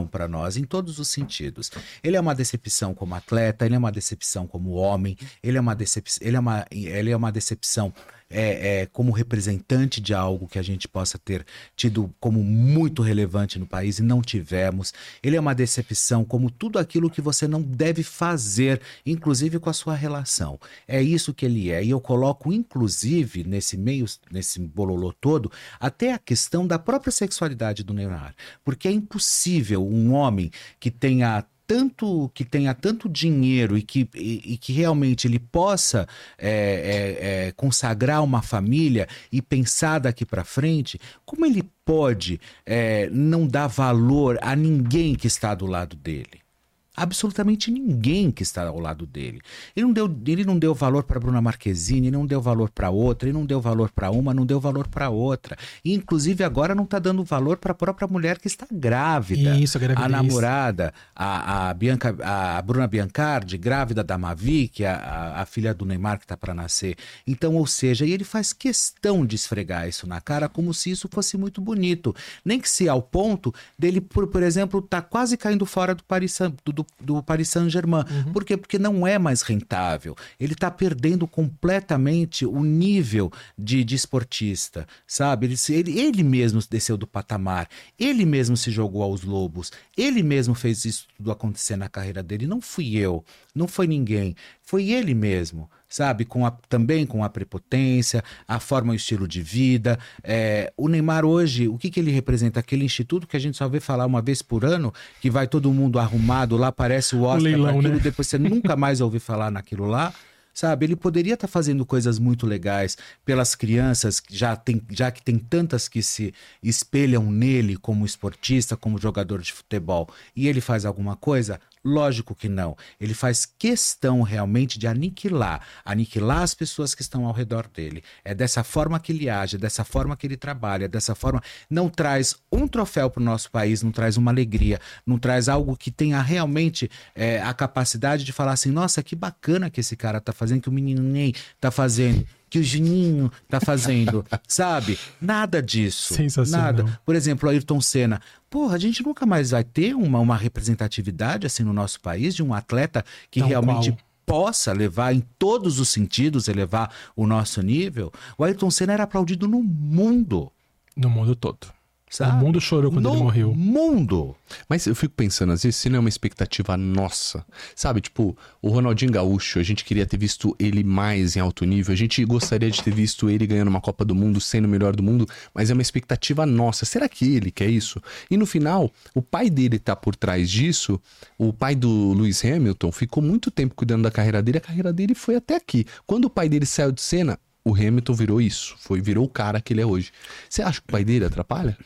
para nós, em todos os sentidos. Ele é uma decepção como atleta, ele é uma decepção como homem, ele é uma decepção, ele é uma, ele é uma decepção é, é, como representante de algo que a gente possa ter tido como muito relevante no país e não tivemos. Ele é uma decepção, como tudo aquilo que você não deve fazer, inclusive com a sua relação. É isso que ele é. E eu coloco, inclusive, nesse meio, nesse bololô todo, até a questão da própria sexualidade do Neymar. Porque é impossível um homem que tenha tanto que tenha tanto dinheiro e que, e, e que realmente ele possa é, é, é, consagrar uma família e pensar daqui para frente, como ele pode é, não dar valor a ninguém que está do lado dele? Absolutamente ninguém que está ao lado dele. Ele não deu, ele não deu valor para Bruna Marquezine, ele não deu valor para outra, ele não deu valor para uma, não deu valor para outra. E, inclusive agora não está dando valor para a própria mulher que está grávida. Isso, a gravidez. A namorada, a, a, Bianca, a Bruna Biancardi, grávida da Mavi, que é a, a filha do Neymar que está para nascer. Então, ou seja, ele faz questão de esfregar isso na cara como se isso fosse muito bonito. Nem que se ao ponto dele, por, por exemplo, tá quase caindo fora do Paris, do, do do Paris Saint-Germain. Uhum. Por quê? Porque não é mais rentável. Ele está perdendo completamente o nível de, de esportista, sabe? Ele, ele, ele mesmo desceu do patamar, ele mesmo se jogou aos lobos, ele mesmo fez isso tudo acontecer na carreira dele. Não fui eu, não foi ninguém, foi ele mesmo sabe? Com a, também com a prepotência, a forma e o estilo de vida. É, o Neymar hoje, o que, que ele representa? Aquele instituto que a gente só vê falar uma vez por ano, que vai todo mundo arrumado lá, parece o Oscar, leilão, aquilo, né? depois você nunca mais ouve falar naquilo lá. Sabe, ele poderia estar tá fazendo coisas muito legais pelas crianças, já, tem, já que tem tantas que se espelham nele como esportista, como jogador de futebol, e ele faz alguma coisa, Lógico que não. Ele faz questão realmente de aniquilar, aniquilar as pessoas que estão ao redor dele. É dessa forma que ele age, é dessa forma que ele trabalha, é dessa forma. Não traz um troféu para o nosso país, não traz uma alegria, não traz algo que tenha realmente é, a capacidade de falar assim: nossa, que bacana que esse cara está fazendo, que o menino Ney está fazendo que o Juninho tá fazendo, [laughs] sabe? Nada disso. Sensacional. Nada. Por exemplo, o Ayrton Senna. Porra, a gente nunca mais vai ter uma, uma representatividade assim no nosso país de um atleta que realmente qual. possa levar em todos os sentidos, elevar o nosso nível. O Ayrton Senna era aplaudido no mundo. No mundo todo. Sabe? O mundo chorou quando no ele morreu. mundo. Mas eu fico pensando, às vezes, se não é uma expectativa nossa. Sabe, tipo, o Ronaldinho Gaúcho, a gente queria ter visto ele mais em alto nível. A gente gostaria de ter visto ele ganhando uma Copa do Mundo, sendo o melhor do mundo, mas é uma expectativa nossa. Será que ele quer isso? E no final, o pai dele tá por trás disso. O pai do Lewis Hamilton ficou muito tempo cuidando da carreira dele, a carreira dele foi até aqui. Quando o pai dele saiu de cena, o Hamilton virou isso, foi virou o cara que ele é hoje. Você acha que o pai dele atrapalha?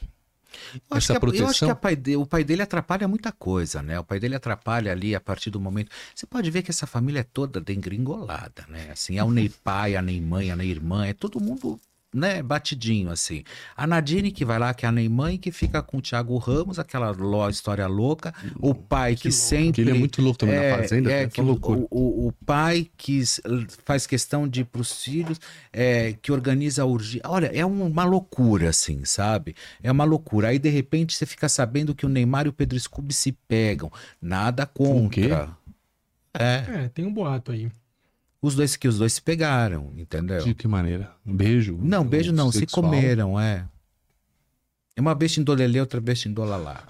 Eu acho, Essa que, a- eu acho que proteção? a pai de- o pai dele atrapalha muita coisa, né? O pai dele atrapalha ali a partir do momento. Você pode ver que essa família é toda dengringolada, né? Assim, é o Ney pai, a Ney mãe, a Ney irmã, é todo mundo, né, batidinho, assim. A Nadine que vai lá, que é a Ney mãe, que fica com o Thiago Ramos, aquela lo- história louca. O pai que, sempre. Porque ele é muito louco também na fazenda, É, é que uma o, loucura. o, o pai que faz questão de ir pros filhos, é, que organiza a urgência. Olha, é um- uma loucura, assim, sabe? É uma loucura. Aí, de repente, você fica sabendo que o Neymar e o Pedro Scooby se pegam. Nada O quê? contra. É, É, tem um boato aí. Os dois que os dois se pegaram, entendeu? De que maneira? Um beijo? Não, beijo não, se Sexual? comeram, é. É uma besta em dolelê, outra besta em dolalá.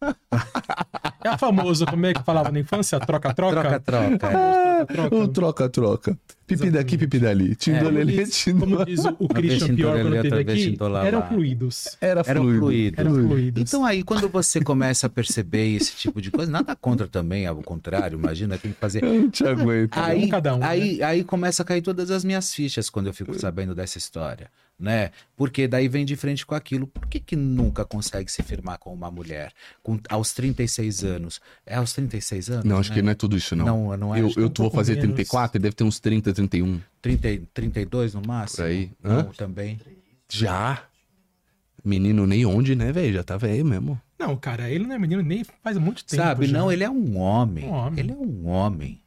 [laughs] É famoso, como é que falava na infância? Troca-troca? Troca-troca. é. Ah, Troca-troca. o troca-troca. Pipi daqui, pipi dali. É, Tindolelê, Como diz, tindolelê. como diz o, Christian Pior quando teve aqui, eram fluidos. Era Eram fluido. fluidos. Eram fluidos. Então aí, quando você começa a perceber esse tipo de coisa, nada contra também, ao contrário, imagina, tem que fazer. Eu não te aguento. Aí, um, cada um, aí, aí começa a cair todas as minhas fichas quando eu fico sabendo dessa história, né? Porque daí vem de frente com aquilo. Por que, que nunca consegue se firmar com uma mulher com, aos 36 anos? É aos 36 anos? Não, acho né? que não é tudo isso, não. Não, não é. eu acho que eu é um vou fazer menos. 34, ele deve ter uns 30, 31. 30, 32 no máximo? Por aí. Não, Hã? também. Já? Menino nem onde, né, velho? Já tá velho mesmo. Não, cara, ele não é menino nem faz muito tempo. Sabe? já. Não, ele é um homem. Um homem. Ele é um homem.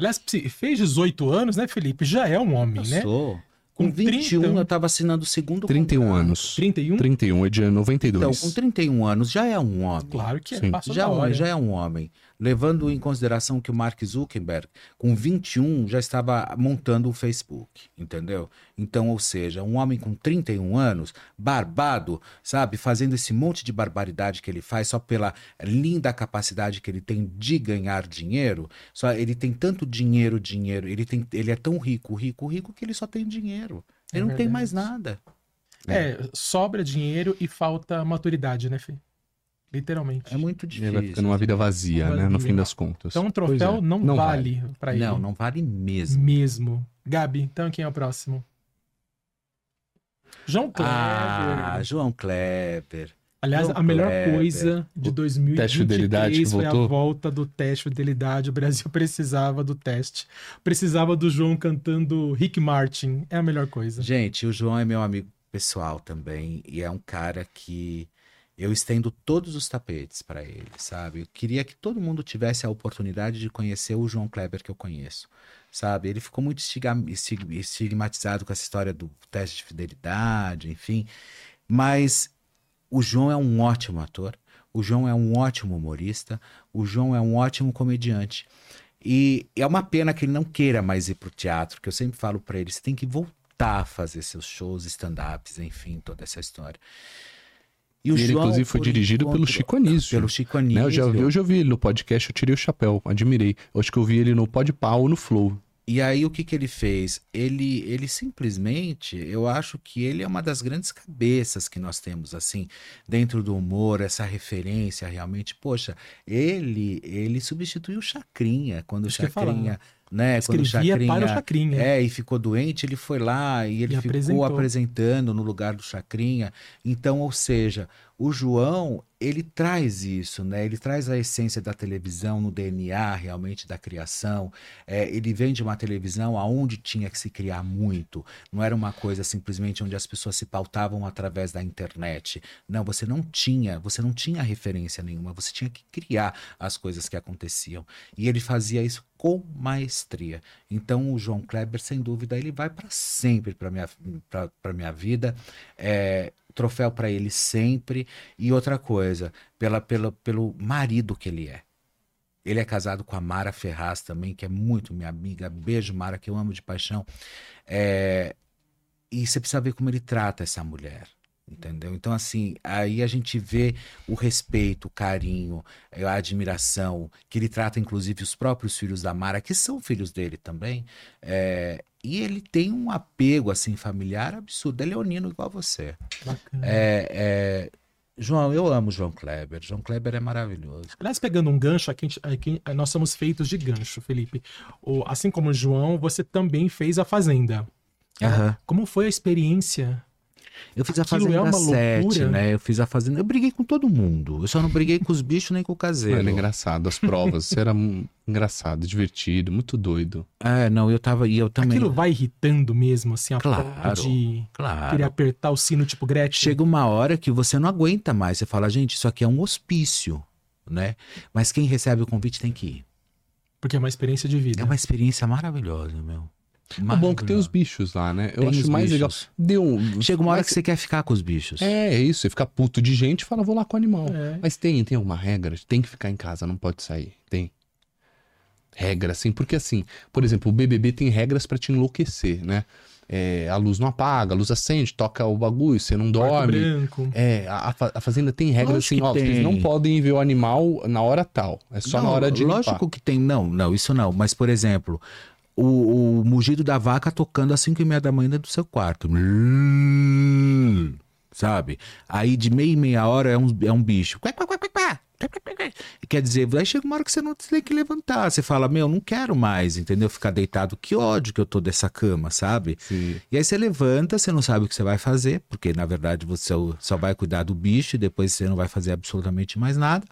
Aliás, se fez 18 anos, né, Felipe? Já é um homem, Eu né? sou. Com Com 21, 30? eu tava assinando o segundo 31 contrato. anos. 31? 31, é de Então, 92. com 31 anos já é um homem. Claro que é. Já, é um- já é um homem. Levando em consideração que o Mark Zuckerberg, com 21, já estava montando o Facebook, entendeu? Então, ou seja, um homem com 31 anos, barbado, sabe, fazendo esse monte de barbaridade que ele faz só pela linda capacidade que ele tem de ganhar dinheiro, só ele tem tanto dinheiro, dinheiro, ele, tem, ele é tão rico, rico, rico que ele só tem dinheiro. É Ele não tem verdade. mais nada. É, sobra dinheiro e falta maturidade, né, Fê? Literalmente. É muito Ele difícil. vai ficando uma vida vazia, né? No fim das contas. Então o Pois troféu é, não, vale pra ele. Não, não vale mesmo. Mesmo. Gabi, então quem é o próximo? João Kleber. Ah, João Kleber. Aliás, João a melhor Kleber. coisa de O 2023 teste de fidelidade que foi a volta do teste de fidelidade. O Brasil [laughs] precisava do teste. Precisava do João cantando Rick Martin. É a melhor coisa. Gente, o João é meu amigo pessoal também e é um cara que eu estendo todos os tapetes para ele, sabe? Eu queria que todo mundo tivesse a oportunidade de conhecer o João Kleber que eu conheço, sabe? Ele ficou muito estigmatizado com essa história do teste de fidelidade, enfim, mas o João é um ótimo ator, o João é um ótimo humorista, o João é um ótimo comediante. E é uma pena que ele não queira mais ir pro teatro, que eu sempre falo pra ele, você tem que voltar a fazer seus shows, stand-ups, enfim, toda essa história. E ele, inclusive, foi dirigido pelo enquanto- Chico Anísio. Pelo Chico né? Anísio. Eu já, vi, eu já vi ele no podcast, eu tirei o chapéu, admirei. Eu acho que eu vi ele no Podpah ou no Flow. E aí o que que ele fez? Ele, ele simplesmente, eu acho que ele é uma das grandes cabeças que nós temos assim dentro do humor, essa referência realmente. Poxa, ele ele substituiu o Chacrinha quando o Chacrinha, né? Quando o Escrevia para o Chacrinha. É, e ficou doente, ele foi lá e ele E ficou apresentou. apresentando no lugar do Chacrinha. Então, ou seja, o João, ele traz isso, né? Ele traz a essência da televisão no DNA realmente da criação. É, ele vem de uma televisão aonde tinha que se criar muito. Não era uma coisa simplesmente onde as pessoas se pautavam através da internet. Não, você não tinha, você não tinha referência nenhuma, você tinha que criar as coisas que aconteciam. E ele fazia isso com maestria. Então o João Kleber, sem dúvida, ele vai para sempre para minha para minha vida. É, troféu para ele sempre e outra coisa, pela, pela pelo marido que ele é. Ele é casado com a Mara Ferraz também, que é muito minha amiga. Beijo, Mara, que eu amo de paixão. É, E você precisa ver como ele trata essa mulher. Entendeu? Então, assim, aí a gente vê o respeito, o carinho, eh, a admiração, que ele trata, inclusive, os próprios filhos da Mara, que são filhos dele também. É, E ele tem um apego, assim, familiar absurdo. É leonino igual você. Bacana. É, é, João, eu amo João Kleber. João Kleber é maravilhoso. Aliás, pegando um gancho, aqui, aqui nós somos feitos de gancho, Felipe. O- assim como o João, você também fez a Fazenda. Aham. Como foi a experiência? Eu fiz a Aquilo Fazenda é uma 7, loucura. né? Eu fiz a Fazenda. Eu briguei com todo mundo. Eu só não briguei com os bichos nem com o caseiro. Era engraçado, as provas. Era engraçado, divertido, muito doido. É, não, eu tava. E eu também. Aquilo vai irritando mesmo, assim, a Claro. de Claro. querer apertar o sino tipo Gretchen? Chega uma hora que você não aguenta mais. Você fala, gente, isso aqui é um hospício, né? Mas quem recebe o convite tem que ir. Porque é uma experiência de vida. É uma experiência maravilhosa, meu. O bom é que tem os bichos lá, né? Eu Tem acho mais legal. bichos. Deu um. Chega uma hora mas- que você quer ficar com os bichos. É, é isso. Você fica puto de gente e fala, vou lá com o animal. É. Mas tem, tem uma regra, tem que ficar em casa, não pode sair. Tem. Regra, assim, porque assim, por exemplo, o BBB tem regras pra te enlouquecer, né? É, a luz não apaga, a luz acende, toca o bagulho, você não Quarto dorme. branco. É, a, a fa- a fazenda tem regras Lógico assim, ó, vocês tem. não podem ver o animal na hora tal. É só Não, na hora de Lógico limpar. que tem. Não, não, isso não. Mas, por exemplo, o, o mugido da vaca tocando às 5 e meia da manhã dentro do seu quarto. Sabe? Aí de meia e meia hora é um, é um bicho. Quer dizer, aí chega uma hora que você não tem que levantar. Você fala, meu, não quero mais, entendeu? Ficar deitado. Que ódio que eu tô dessa cama, sabe? Sim. E aí você levanta, você não sabe o que você vai fazer, porque na verdade você só vai cuidar do bicho e depois você não vai fazer absolutamente mais nada.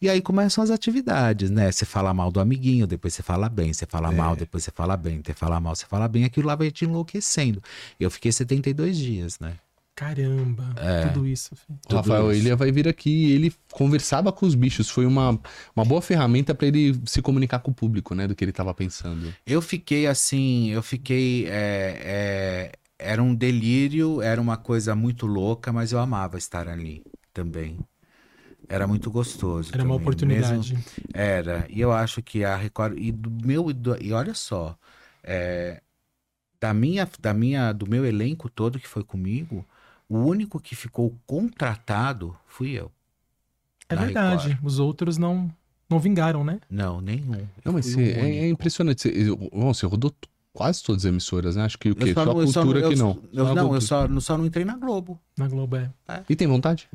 E aí começam as atividades, né? Você fala mal do amiguinho, depois você fala bem, você fala mal, depois você fala bem, você fala mal, você fala bem, aquilo lá vai te enlouquecendo. Eu fiquei 72 dias, né? Caramba, É. tudo isso. filho. O Rafael. Ilha vai vir aqui e ele conversava com os bichos. Foi uma, uma boa ferramenta pra ele se comunicar com o público, né? Do que ele tava pensando. Eu fiquei assim, eu fiquei. é, é, era um delírio, era uma coisa muito louca, mas eu amava estar ali também. Era muito gostoso. Era uma também, oportunidade. mesmo- era. E eu acho que a Record. E do meu. E, do- e olha só. é, da minha, da minha, do meu elenco todo que foi comigo, o único que ficou contratado fui eu. É verdade. Record. Os outros não, não vingaram, né? Não, nenhum. Não, mas você- é, é impressionante. Você, você rodou quase todas as emissoras, né? Acho que o quê? Só, a eu cultura eu que não. eu- Só a não, eu só, eu só não entrei na Globo. Na Globo é. E tem vontade?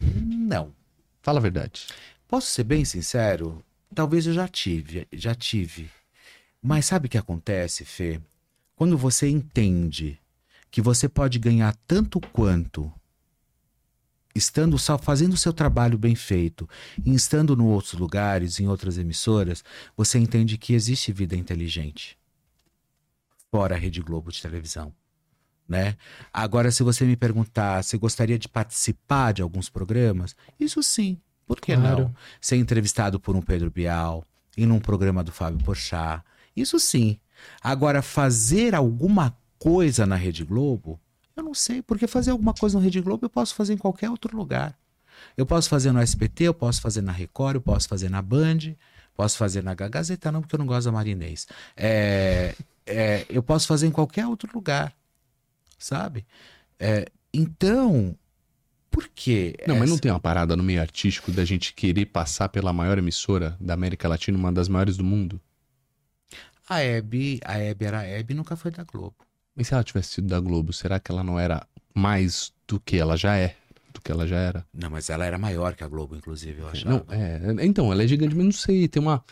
Não. Fala a verdade. Posso ser bem sincero? Talvez eu já tive, já tive. Mas sabe o que acontece, Fê? Quando você entende que você pode ganhar tanto quanto estando só fazendo o seu trabalho bem feito e estando em outros lugares, em outras emissoras, você entende que existe vida inteligente fora a Rede Globo de televisão, né? Agora, se você me perguntar se gostaria de participar de alguns programas, isso sim. Por que Claro. não? Ser entrevistado por um Pedro Bial, ir num programa do Fábio Porchat, isso sim. Agora, fazer alguma coisa na Rede Globo, eu não sei, porque fazer alguma coisa na Rede Globo eu posso fazer em qualquer outro lugar. Eu posso fazer no SPT, eu posso fazer na Record, eu posso fazer na Band, posso fazer na Gazeta, não, porque eu não gosto da Marinês. É, é, eu posso fazer em qualquer outro lugar, sabe? É, então, por quê? Não, mas não essa- tem uma parada no meio artístico da gente querer passar pela maior emissora da América Latina, uma das maiores do mundo? A Hebe, a Hebe era a Hebe, nunca foi da Globo. Mas se ela tivesse sido da Globo, será que ela não era mais do que ela já é? Do que ela já era? Não, mas ela era maior que a Globo, inclusive, eu achava. Não, é, então, ela é gigante, mas não sei, tem uma.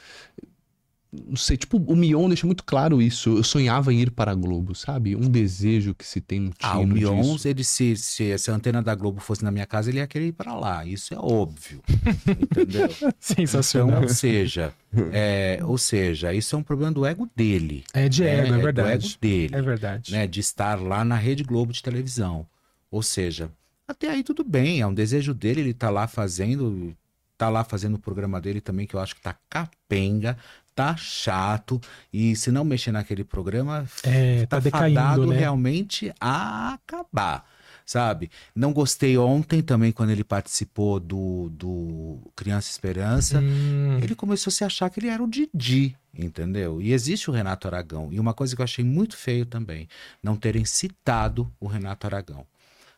Não sei, tipo, o Mion deixa muito claro isso. Eu sonhava em ir para a Globo, sabe? Um desejo que se tem um Ah, o Mion, disso. ele se, se, se a antena da Globo fosse na minha casa, ele ia querer ir pra lá. Isso é óbvio. [laughs] entendeu? Sensacional. Então, ou seja, é, ou seja, isso é um problema do ego dele. É de né? ego, é do verdade. ego dele. É verdade. né, de estar lá na Rede Globo de televisão. Ou seja, até aí tudo bem, é um desejo dele, ele tá lá fazendo, tá lá fazendo o programa dele também, que eu acho que tá capenga, tá chato, e se não mexer naquele programa, É, tá tá decaindo, fadado né? realmente a acabar. Sabe? Não gostei ontem também quando ele participou do, do Criança Esperança Hum, ele começou a se achar que ele era o Didi, entendeu? E existe o Renato Aragão. E uma coisa que eu achei muito feio também, não terem citado o Renato Aragão,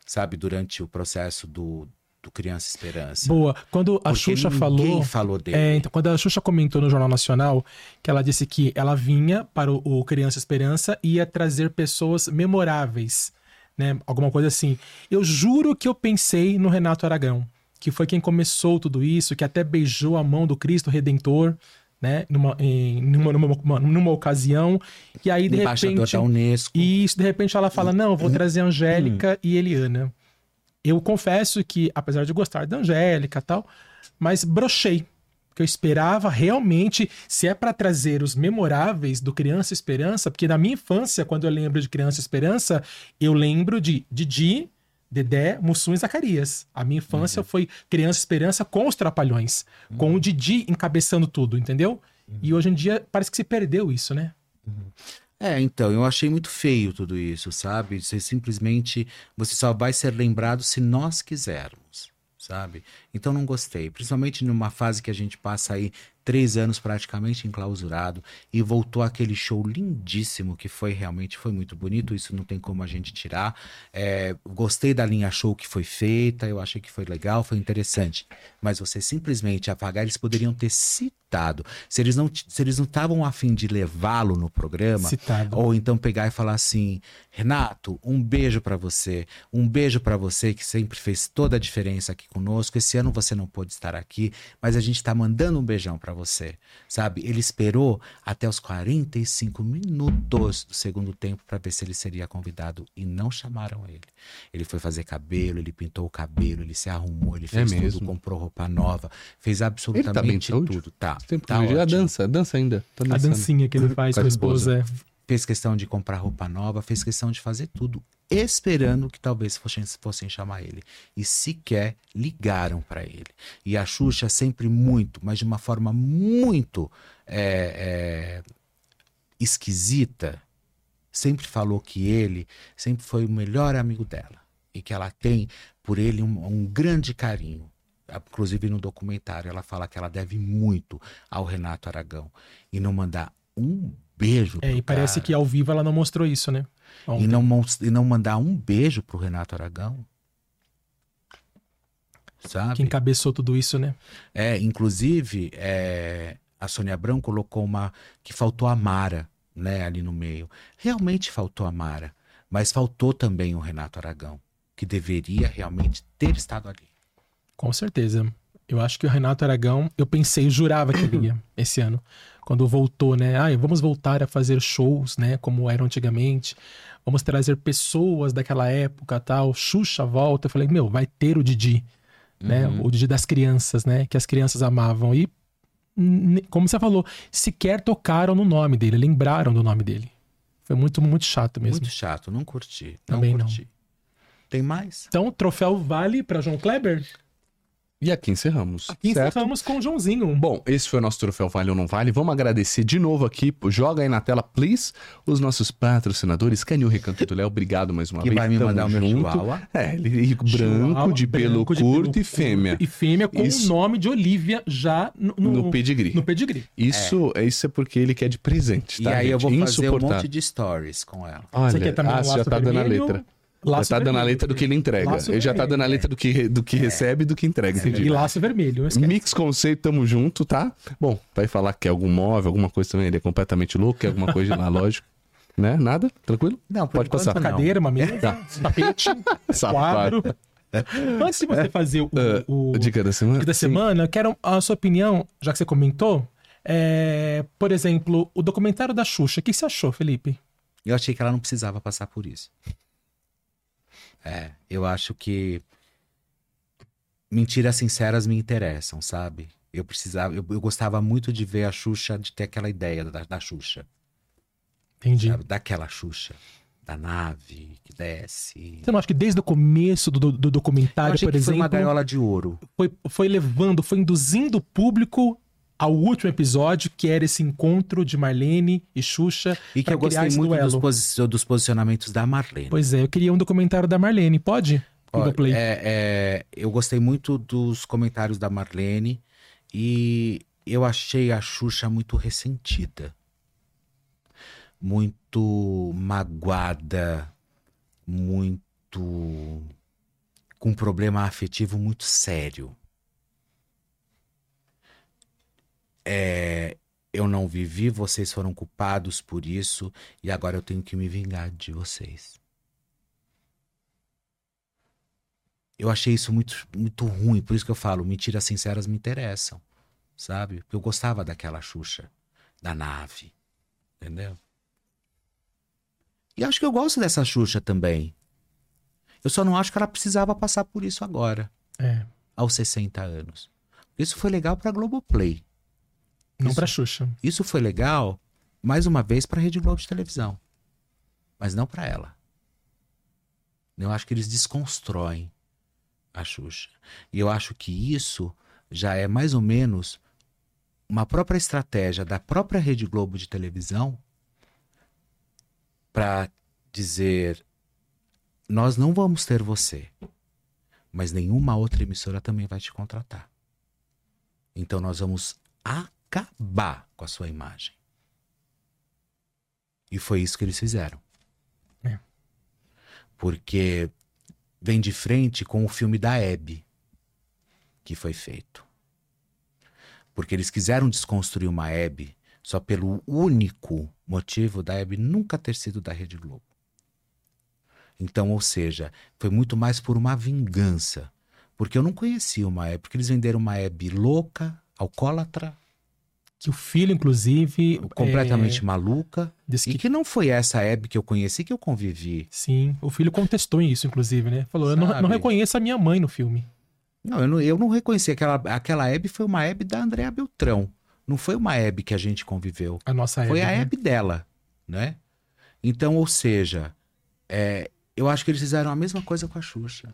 sabe? Durante o processo do, do Criança Esperança. boa. Quando a Porque Xuxa falou. falou dele. É, então, quando a Xuxa comentou no Jornal Nacional que ela disse que ela vinha para o, o Criança Esperança e ia trazer pessoas memoráveis, né? Alguma coisa assim. Eu juro que eu pensei no Renato Aragão, que foi quem começou tudo isso, que até beijou a mão do Cristo Redentor, né? Numa, em- numa, numa, numa ocasião. E aí, de Embaixador repente. da Unesco. E isso, de repente, ela fala: Não, vou trazer Angélica e Eliana. Eu confesso que, apesar de gostar da Angélica e tal, mas brochei. Porque eu esperava realmente, se é pra trazer os memoráveis do Criança Esperança, porque na minha infância, quando eu lembro de Criança Esperança, eu lembro de Didi, Dedé, Mussum e Zacarias. A minha infância foi Criança Esperança com os Trapalhões, com o Didi encabeçando tudo, entendeu? E hoje em dia parece que se perdeu isso, né? É, então, eu achei muito feio tudo isso, sabe? Você simplesmente, você só vai ser lembrado se nós quisermos, sabe? Então não gostei, principalmente numa fase que a gente passa aí três anos praticamente enclausurado e voltou aquele show lindíssimo que foi realmente, foi muito bonito, isso não tem como a gente tirar. É, gostei da linha show que foi feita, eu achei que foi legal, foi interessante. Mas você simplesmente apagar, eles poderiam ter citado. Se eles não se eles não estavam afim de levá-lo no programa, Citado. ou então pegar e falar assim: Renato, um beijo pra você, um beijo pra você que sempre fez toda a diferença aqui conosco. Esse ano você não pôde estar aqui, mas a gente tá mandando um beijão pra você, sabe? Ele esperou até os 45 minutos do segundo tempo pra ver se ele seria convidado e não chamaram ele. Ele foi fazer cabelo, ele pintou o cabelo, ele se arrumou, ele fez tudo, mesmo? comprou roupa nova, fez Ele tá bem absolutamente tudo. Tá, Tempo tá hoje. A dança, dança ainda. Tá A dancinha que ele faz Com a a esposa. é. Fez questão de comprar roupa nova, fez questão de fazer tudo, esperando que talvez fossem, fossem chamar ele. E sequer ligaram para ele. E a Xuxa sempre muito, mas de uma forma muito é, é, esquisita, sempre falou que ele sempre foi o melhor amigo dela e que ela tem por ele um, um grande carinho. Inclusive no documentário ela fala que ela deve muito ao Renato Aragão e não mandar um beijo. É, e parece cara. que ao vivo ela não mostrou isso, né? e não, e não mandar um beijo pro Renato Aragão. Sabe? Que encabeçou tudo isso, né? É, inclusive, é, a Sônia Abrão colocou uma. que faltou a Mara, né, ali no meio. Realmente faltou a Mara, mas faltou também o Renato Aragão, que deveria realmente ter estado ali. Com certeza. Eu acho que o Renato Aragão, eu pensei, jurava que ele ia [coughs] esse ano. Quando voltou, né? Ah, vamos voltar a fazer shows, né? Como eram antigamente. Vamos trazer pessoas daquela época, tal. Xuxa volta. Eu falei, meu, vai ter o Didi, né? O Didi das crianças, né? Que as crianças amavam. E, como você falou, sequer tocaram no nome dele, lembraram do nome dele. Foi muito, muito chato mesmo. Muito chato, não curti. Também não não. curti. Tem mais? Então, troféu vale para João Kleber? E aqui encerramos. Aqui certo? encerramos com o Joãozinho. Bom, esse foi o nosso troféu Vale ou Não Vale. Vamos agradecer de novo aqui, joga aí na tela, please, os nossos patrocinadores. Canil Recanto do Léo, obrigado mais uma Que vez. vai me Tamo mandar o meu chihuahua. É, ele branco, Chihuahua, de pelo branco, de curto pelo e fêmea. E fêmea com Isso. o nome de Olivia já no, no, No pedigree. no pedigree. Isso é. isso é porque ele quer de presente, E tá, aí eu gente? vou fazer um monte de stories com ela. Olha, Você quer também ah, um já tá dando a vermelho? letra. Laço já tá dando a vermelho. letra do que ele entrega. Laço ele já tá vermelho, dando a letra do que, do que recebe e do que entrega. E laço vermelho. Mix Conceito, tamo junto, tá? Bom, vai falar que é algum móvel, alguma coisa também, ele é completamente louco, quer alguma coisa de lá, [laughs] lógico. Né? Nada? Tranquilo? Não, por Pode enquanto passar. não. Cadeira, uma mesa, tapete, [laughs] Safado. quadro. [laughs] Antes de você fazer o, o, A dica da semana? dica da semana, eu quero a sua opinião, já que você comentou. É, por exemplo, o documentário da Xuxa. O que você achou, Felipe? Eu achei que ela não precisava passar por isso. É, eu acho que mentiras sinceras me interessam, sabe? Eu precisava, eu, eu gostava muito de ver a Xuxa, de ter aquela ideia da, da Xuxa, Entendi. sabe? Daquela Xuxa, da nave que desce. Você não acha que desde o começo do, do- documentário, por que foi exemplo, uma gaiola de ouro. foi, foi levando, foi induzindo o público ao último episódio, que era esse encontro de Marlene e Xuxa. E que eu gostei muito dos, posi- dos posicionamentos da Marlene. Pois é, eu queria um documentário da Marlene, pode? Ó, Globoplay. é, é, eu gostei muito dos comentários da Marlene e eu achei a Xuxa muito ressentida. Muito magoada, muito. com um problema afetivo muito sério. É, eu não vivi, vocês foram culpados por isso e agora eu tenho que me vingar de vocês. Eu achei isso muito, muito ruim, por isso que eu falo, mentiras sinceras me interessam, sabe? Porque eu gostava daquela Xuxa, da nave, entendeu? E acho que eu gosto dessa Xuxa também. Eu só não acho que ela precisava passar por isso agora, É, aos 60 anos. Isso foi legal pra Globoplay. Não Isso- pra Xuxa. Isso foi legal, mais uma vez, pra Rede Globo de televisão. Mas não pra ela. Eu acho que eles desconstroem a Xuxa. E eu acho que isso já é mais ou menos uma própria estratégia da própria Rede Globo de televisão para dizer: nós não vamos ter você, mas nenhuma outra emissora também vai te contratar. Então nós vamos acabar com a sua imagem. E foi isso que eles fizeram. É. Porque vem de frente com o filme da Hebe que foi feito. Porque eles quiseram desconstruir uma Hebe só pelo único motivo da Hebe nunca ter sido da Rede Globo. Então, ou seja, foi muito mais por uma vingança. Porque eu não conhecia uma Hebe, porque eles venderam uma Hebe louca, alcoólatra, Que o filho, inclusive. completamente é, maluca. disse E que que não foi essa Hebe que eu conheci que eu convivi. Sim, o filho contestou isso, inclusive, né? Falou: eu não, Sabe? não reconheço a minha mãe no filme. Não, eu não, eu não reconheci. Aquela, aquela Hebe foi uma Hebe da Andréa Beltrão. Não foi uma Hebe que a gente conviveu. A nossa Foi Hebe, a né? Hebe dela, né? Então, ou seja, é, eu acho que eles fizeram a mesma coisa com a Xuxa.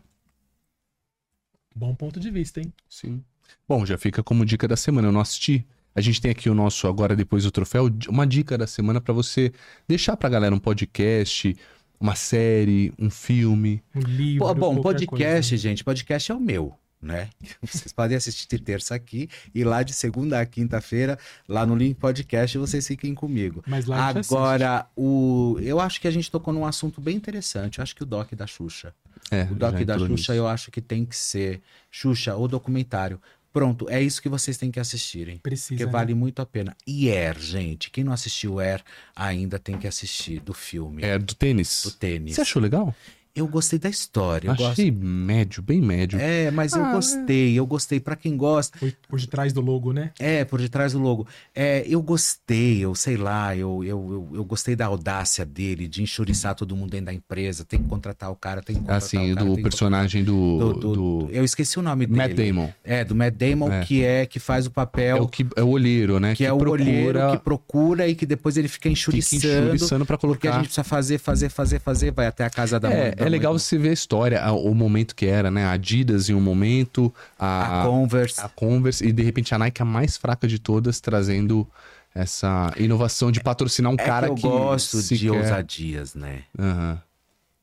Bom ponto de vista, hein? Sim. Bom, já fica como dica da semana. Eu não assisti. A gente tem aqui o nosso Agora Depois do Troféu, uma dica da semana pra você deixar pra galera um podcast, uma série, um filme. Um livro. Pô, bom, podcast, coisa. gente, podcast é o meu, né? [laughs] Vocês podem assistir de terça aqui e lá de segunda a quinta-feira, lá no Link Podcast, vocês fiquem comigo. Mas lá Agora, o... eu acho que a gente tocou num assunto bem interessante. Eu acho que o Doc da Xuxa. É, O Doc da Xuxa nisso. eu acho que tem que ser Xuxa ou documentário. Pronto, é isso que vocês têm que assistirem. Precisa. Porque né? vale muito a pena. E Air, gente. Quem não assistiu Air ainda tem que assistir do filme. É do tênis. Do tênis. Você achou legal? Eu gostei da história. Eu Achei médio, bem médio. gosto... É, mas eu Ah, gostei. Eu gostei. Pra quem gosta. Por, por detrás do logo, né? É, por detrás do logo. É, eu gostei, eu sei lá, eu, eu, eu, eu gostei da audácia dele, de enxuriçar todo mundo dentro da empresa. Tem que contratar o cara, tem que contratar Assim, o cara. do tem que personagem do, do, do- do Eu esqueci o nome dele. Matt Damon. É, do Matt Damon, É. que é que faz o É papel, o, que, é o olheiro, né? que, é o olheiro que procura e que depois ele fica fica enxuriçando. enxuriçando pra Porque a colocar. gente precisa fazer, fazer, fazer, fazer, vai até a casa da mãe. É, da é legal você ver a história, o momento que era, né? A Adidas em um momento, A a, Converse. a Converse, e de repente a Nike, a mais fraca de todas, trazendo essa inovação de patrocinar um É cara que eu gosto de sequer- ousadias, né? Aham.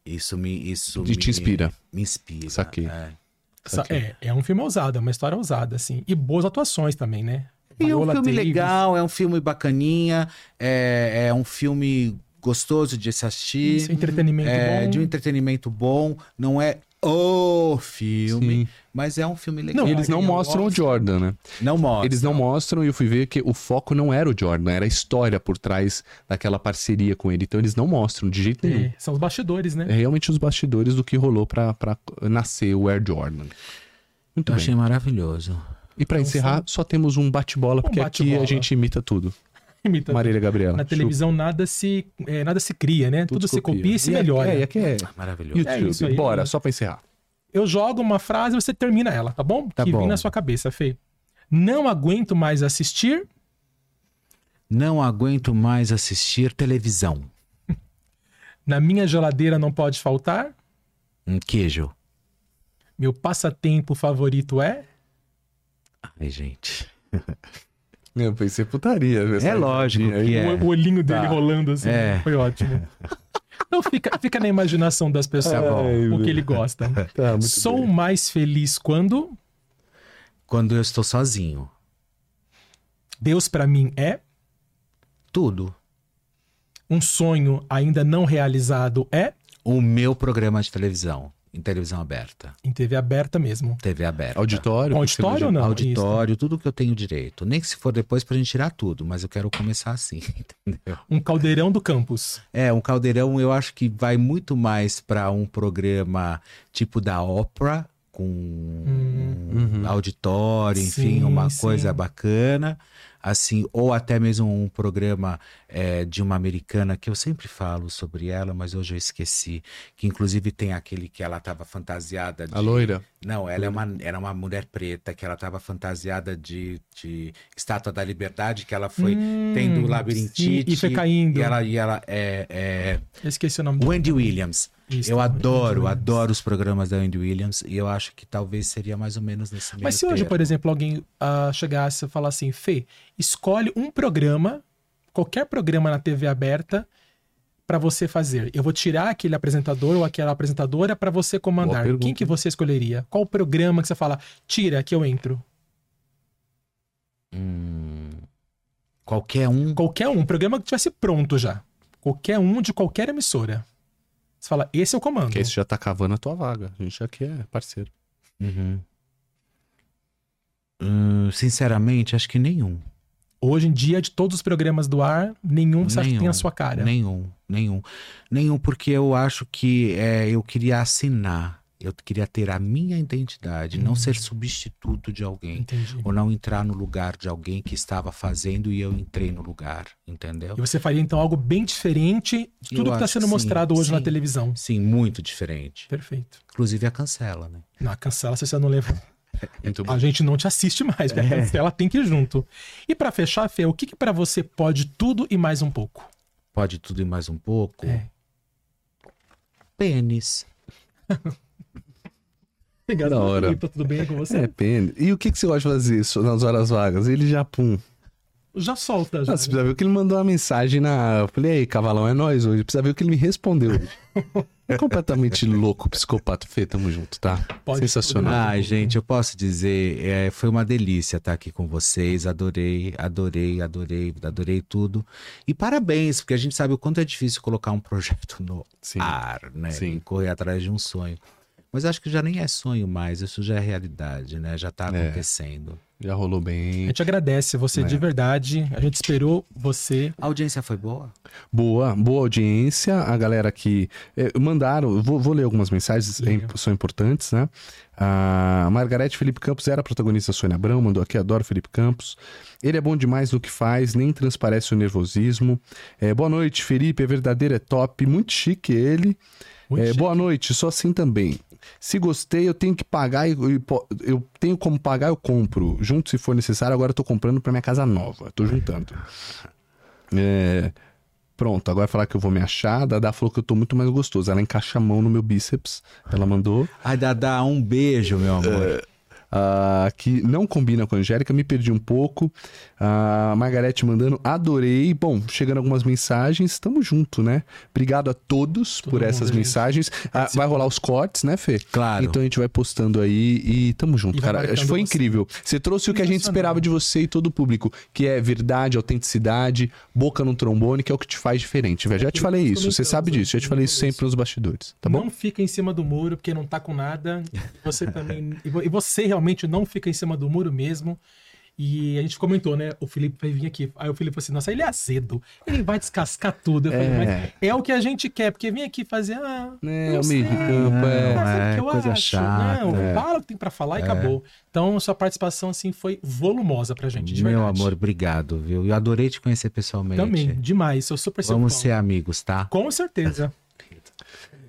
Isso me. Isso te me- inspira. Me inspira. Saquei. é. Sa- É, é um filme ousado, é uma história ousada, assim. E boas atuações também, né? E é um filme Davis. legal, é um filme bacaninha, é, é um filme gostoso de se assistir. Isso, entretenimento é, bom. De um entretenimento bom. Não é o filme, Sim. mas é um filme legal. Não, eles não mostram o gosto. Jordan, né? Não mostra. Eles não mostram e eu fui ver que o foco não era o Jordan, era a história por trás daquela parceria com ele. Então eles não mostram de jeito nenhum. É, são os bastidores, né? É realmente os bastidores do que rolou pra, pra nascer o Air Jordan. Muito Eu bem. achei maravilhoso. E Então, encerrar, só temos um bate-bola, porque aqui a gente imita tudo. Imita- Marília Gabriela. Na televisão nada se, é, nada se cria, né? Tudo, se copia e se aqui- melhora. É, e aqui é Maravilhoso. YouTube. É isso aí. Bora, só pra encerrar. Eu jogo uma frase e você termina ela, tá bom? Tá que bom. vem na sua cabeça, Fê. Não aguento mais assistir. Não aguento mais assistir televisão. [laughs] Na minha geladeira não pode faltar. Um queijo. Meu passatempo favorito é. Ai, gente. [laughs] Eu pensei putaria. É lógico que é. O olhinho dele Tá. rolando assim. É. Foi ótimo. [laughs] Então fica, fica na imaginação das pessoas bom. o que ele gosta. [laughs] Tá, muito Sou bem. mais feliz quando Quando eu estou sozinho. Deus pra mim é. Tudo. Um sonho ainda não realizado é. O meu programa de televisão. Em televisão aberta. Em TV aberta mesmo. TV aberta. Auditório. Com auditório ou não? Auditório, tudo que eu tenho direito. Nem que se for depois pra gente tirar tudo, mas eu quero começar assim, [laughs] entendeu? Um caldeirão do campus. É, um caldeirão eu acho que vai muito mais pra um programa tipo da ópera, com um auditório, enfim, Sim, uma sim. coisa bacana. Assim, ou até mesmo um programa é, de uma americana que eu sempre falo sobre ela, mas hoje eu esqueci. Que inclusive tem aquele que ela tava fantasiada de. A loira. Não, ela é uma, era uma mulher preta que ela estava fantasiada de, de estátua da liberdade, que ela foi Hum, tendo labirintite. sim, e foi caindo. E ela, e ela é, é Eu esqueci o nome do. Wendy Williams. Isso, eu adoro, adoro os programas da Wendy Williams e eu acho que talvez seria mais ou menos nesse meio Mas se hoje, termo. por exemplo, alguém ah, chegasse e falar assim, Fê, escolhe um programa, qualquer programa na TV aberta, pra você fazer. Eu vou tirar aquele apresentador ou aquela apresentadora pra você comandar. Quem que você escolheria? Qual programa que você fala, tira que eu entro? Hum, qualquer um. Qualquer um, programa que tivesse pronto já. Qualquer um de qualquer emissora. Você fala, esse é o comando. Que esse já tá cavando a tua vaga. A gente aqui é parceiro. Uhum. Hum, sinceramente, acho que nenhum. Hoje em dia, de todos os programas do ar, nenhum você acha que tem Nenhum, a sua cara. Nenhum, nenhum. Nenhum, porque eu acho que é, eu queria assinar. Eu queria ter a minha identidade, não Uhum. ser substituto de alguém. Entendi. Ou não entrar no lugar de alguém que estava fazendo e eu entrei no lugar, entendeu? E você faria então algo bem diferente de Eu tudo que está sendo que sim, mostrado hoje na sim. televisão. Sim, muito diferente. Perfeito. Inclusive a cancela, né? Não, cancela se você não leva. Muito bom. A gente não te assiste mais, porque a cancela tem que ir junto. E pra fechar, Fê, o que, que para você pode tudo e mais um pouco? Pode tudo e mais um pouco. É. Pênis. [laughs] Da hora. Tá tudo bem com você? É, pena. E o que, que você gosta de fazer isso nas horas vagas? Ele já, pum. já solta. Já. Ah, você precisa ver o que ele mandou uma mensagem na. Eu falei, ei, cavalão, é nós hoje. Precisa ver o que ele me respondeu hoje. É completamente louco, psicopata. Fê, tamo junto, tá? Pode Sensacional. Ai, gente, eu posso dizer, é, foi uma delícia estar aqui com vocês. Adorei, adorei, adorei, adorei tudo. E parabéns, porque a gente sabe o quanto é difícil colocar um projeto no Sim, ar, né? sim. E correr atrás de um sonho. Mas acho que já nem é sonho mais, isso já é realidade, né? Já tá É. acontecendo. Já rolou A bem. gente agradece você É. de verdade. A gente esperou você. A audiência foi boa? Boa, boa audiência. A galera que eh, mandaram, vou, vou ler algumas mensagens, é Legal. são importantes, né? A Margarete Felipe Campos era a protagonista da Sônia Abrão, mandou aqui, adoro Felipe Campos. Ele é bom demais no que faz, nem transparece o nervosismo. Eh, boa noite, Felipe, é verdadeiro, é top, muito chique ele. É, boa noite, sou assim também. Se gostei, eu tenho que pagar, e- eu tenho como pagar, eu compro. Junto se for necessário, agora eu tô comprando pra minha casa nova. Tô juntando. É, Pronto, agora falar que eu vou me achar. Dada falou que eu tô muito mais gostoso. Ela encaixa a mão no meu bíceps. Ela mandou. Ai, Dada, um beijo, meu amor. Ah, que não combina com a Angélica, me perdi um pouco. A Margarete mandando, adorei. Bom, chegando algumas mensagens, tamo junto, né? Obrigado a todos Todo por essas gente. mensagens. Ah, vai rolar os cortes, né, Fê? Claro. Então a gente vai postando aí e tamo junto, E cara. Acho que foi você. incrível. Você trouxe o que a gente esperava de você e todo o público, que é verdade, autenticidade, boca no trombone, que é o que te faz diferente, velho. Já te falei isso, você sabe disso, já te falei isso sempre nos bastidores, tá bom? Não fica em cima do muro, porque não tá com nada. Você também. [laughs] e você realmente não fica em cima do muro mesmo. E a gente comentou, né? O Felipe vai vir aqui. Aí o Felipe falou assim: nossa, ele é azedo. Ele vai descascar tudo. Eu falei, É. mas é o que a gente quer, porque vem aqui fazer. Ah, É, não o meio de campo, é. é, eu coisa acho. chata, Não, é. fala o que tem pra falar e acabou. Então, sua participação, assim, foi volumosa pra gente. De meu verdade. amor, obrigado, viu? Eu adorei te conhecer pessoalmente. Também, demais. Sou super Vamos fã. ser amigos, tá? Com certeza.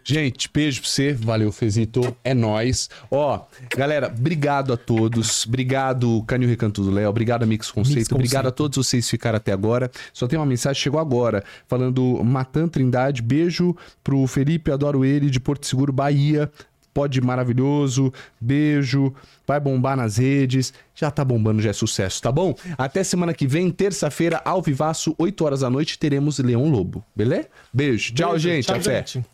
Gente, beijo pra você. Valeu, Fezito. É nóis. Ó, galera, obrigado a todos. Obrigado, Canil Recanto do Léo. Obrigado, Mix Conceito. Mix Obrigado Conceito. a todos vocês que ficaram até agora. Só tem uma mensagem, chegou agora, falando Matan Trindade. Beijo pro Felipe, adoro ele, de Porto Seguro, Bahia. Pode maravilhoso. Beijo. Vai bombar nas redes. Já tá bombando, já é sucesso, tá bom? Até semana que vem, terça-feira, ao vivaço, 8 horas da noite, teremos Leão Lobo. Beleza? Beijo. Tchau, Beijo, gente. tchau, Até. gente.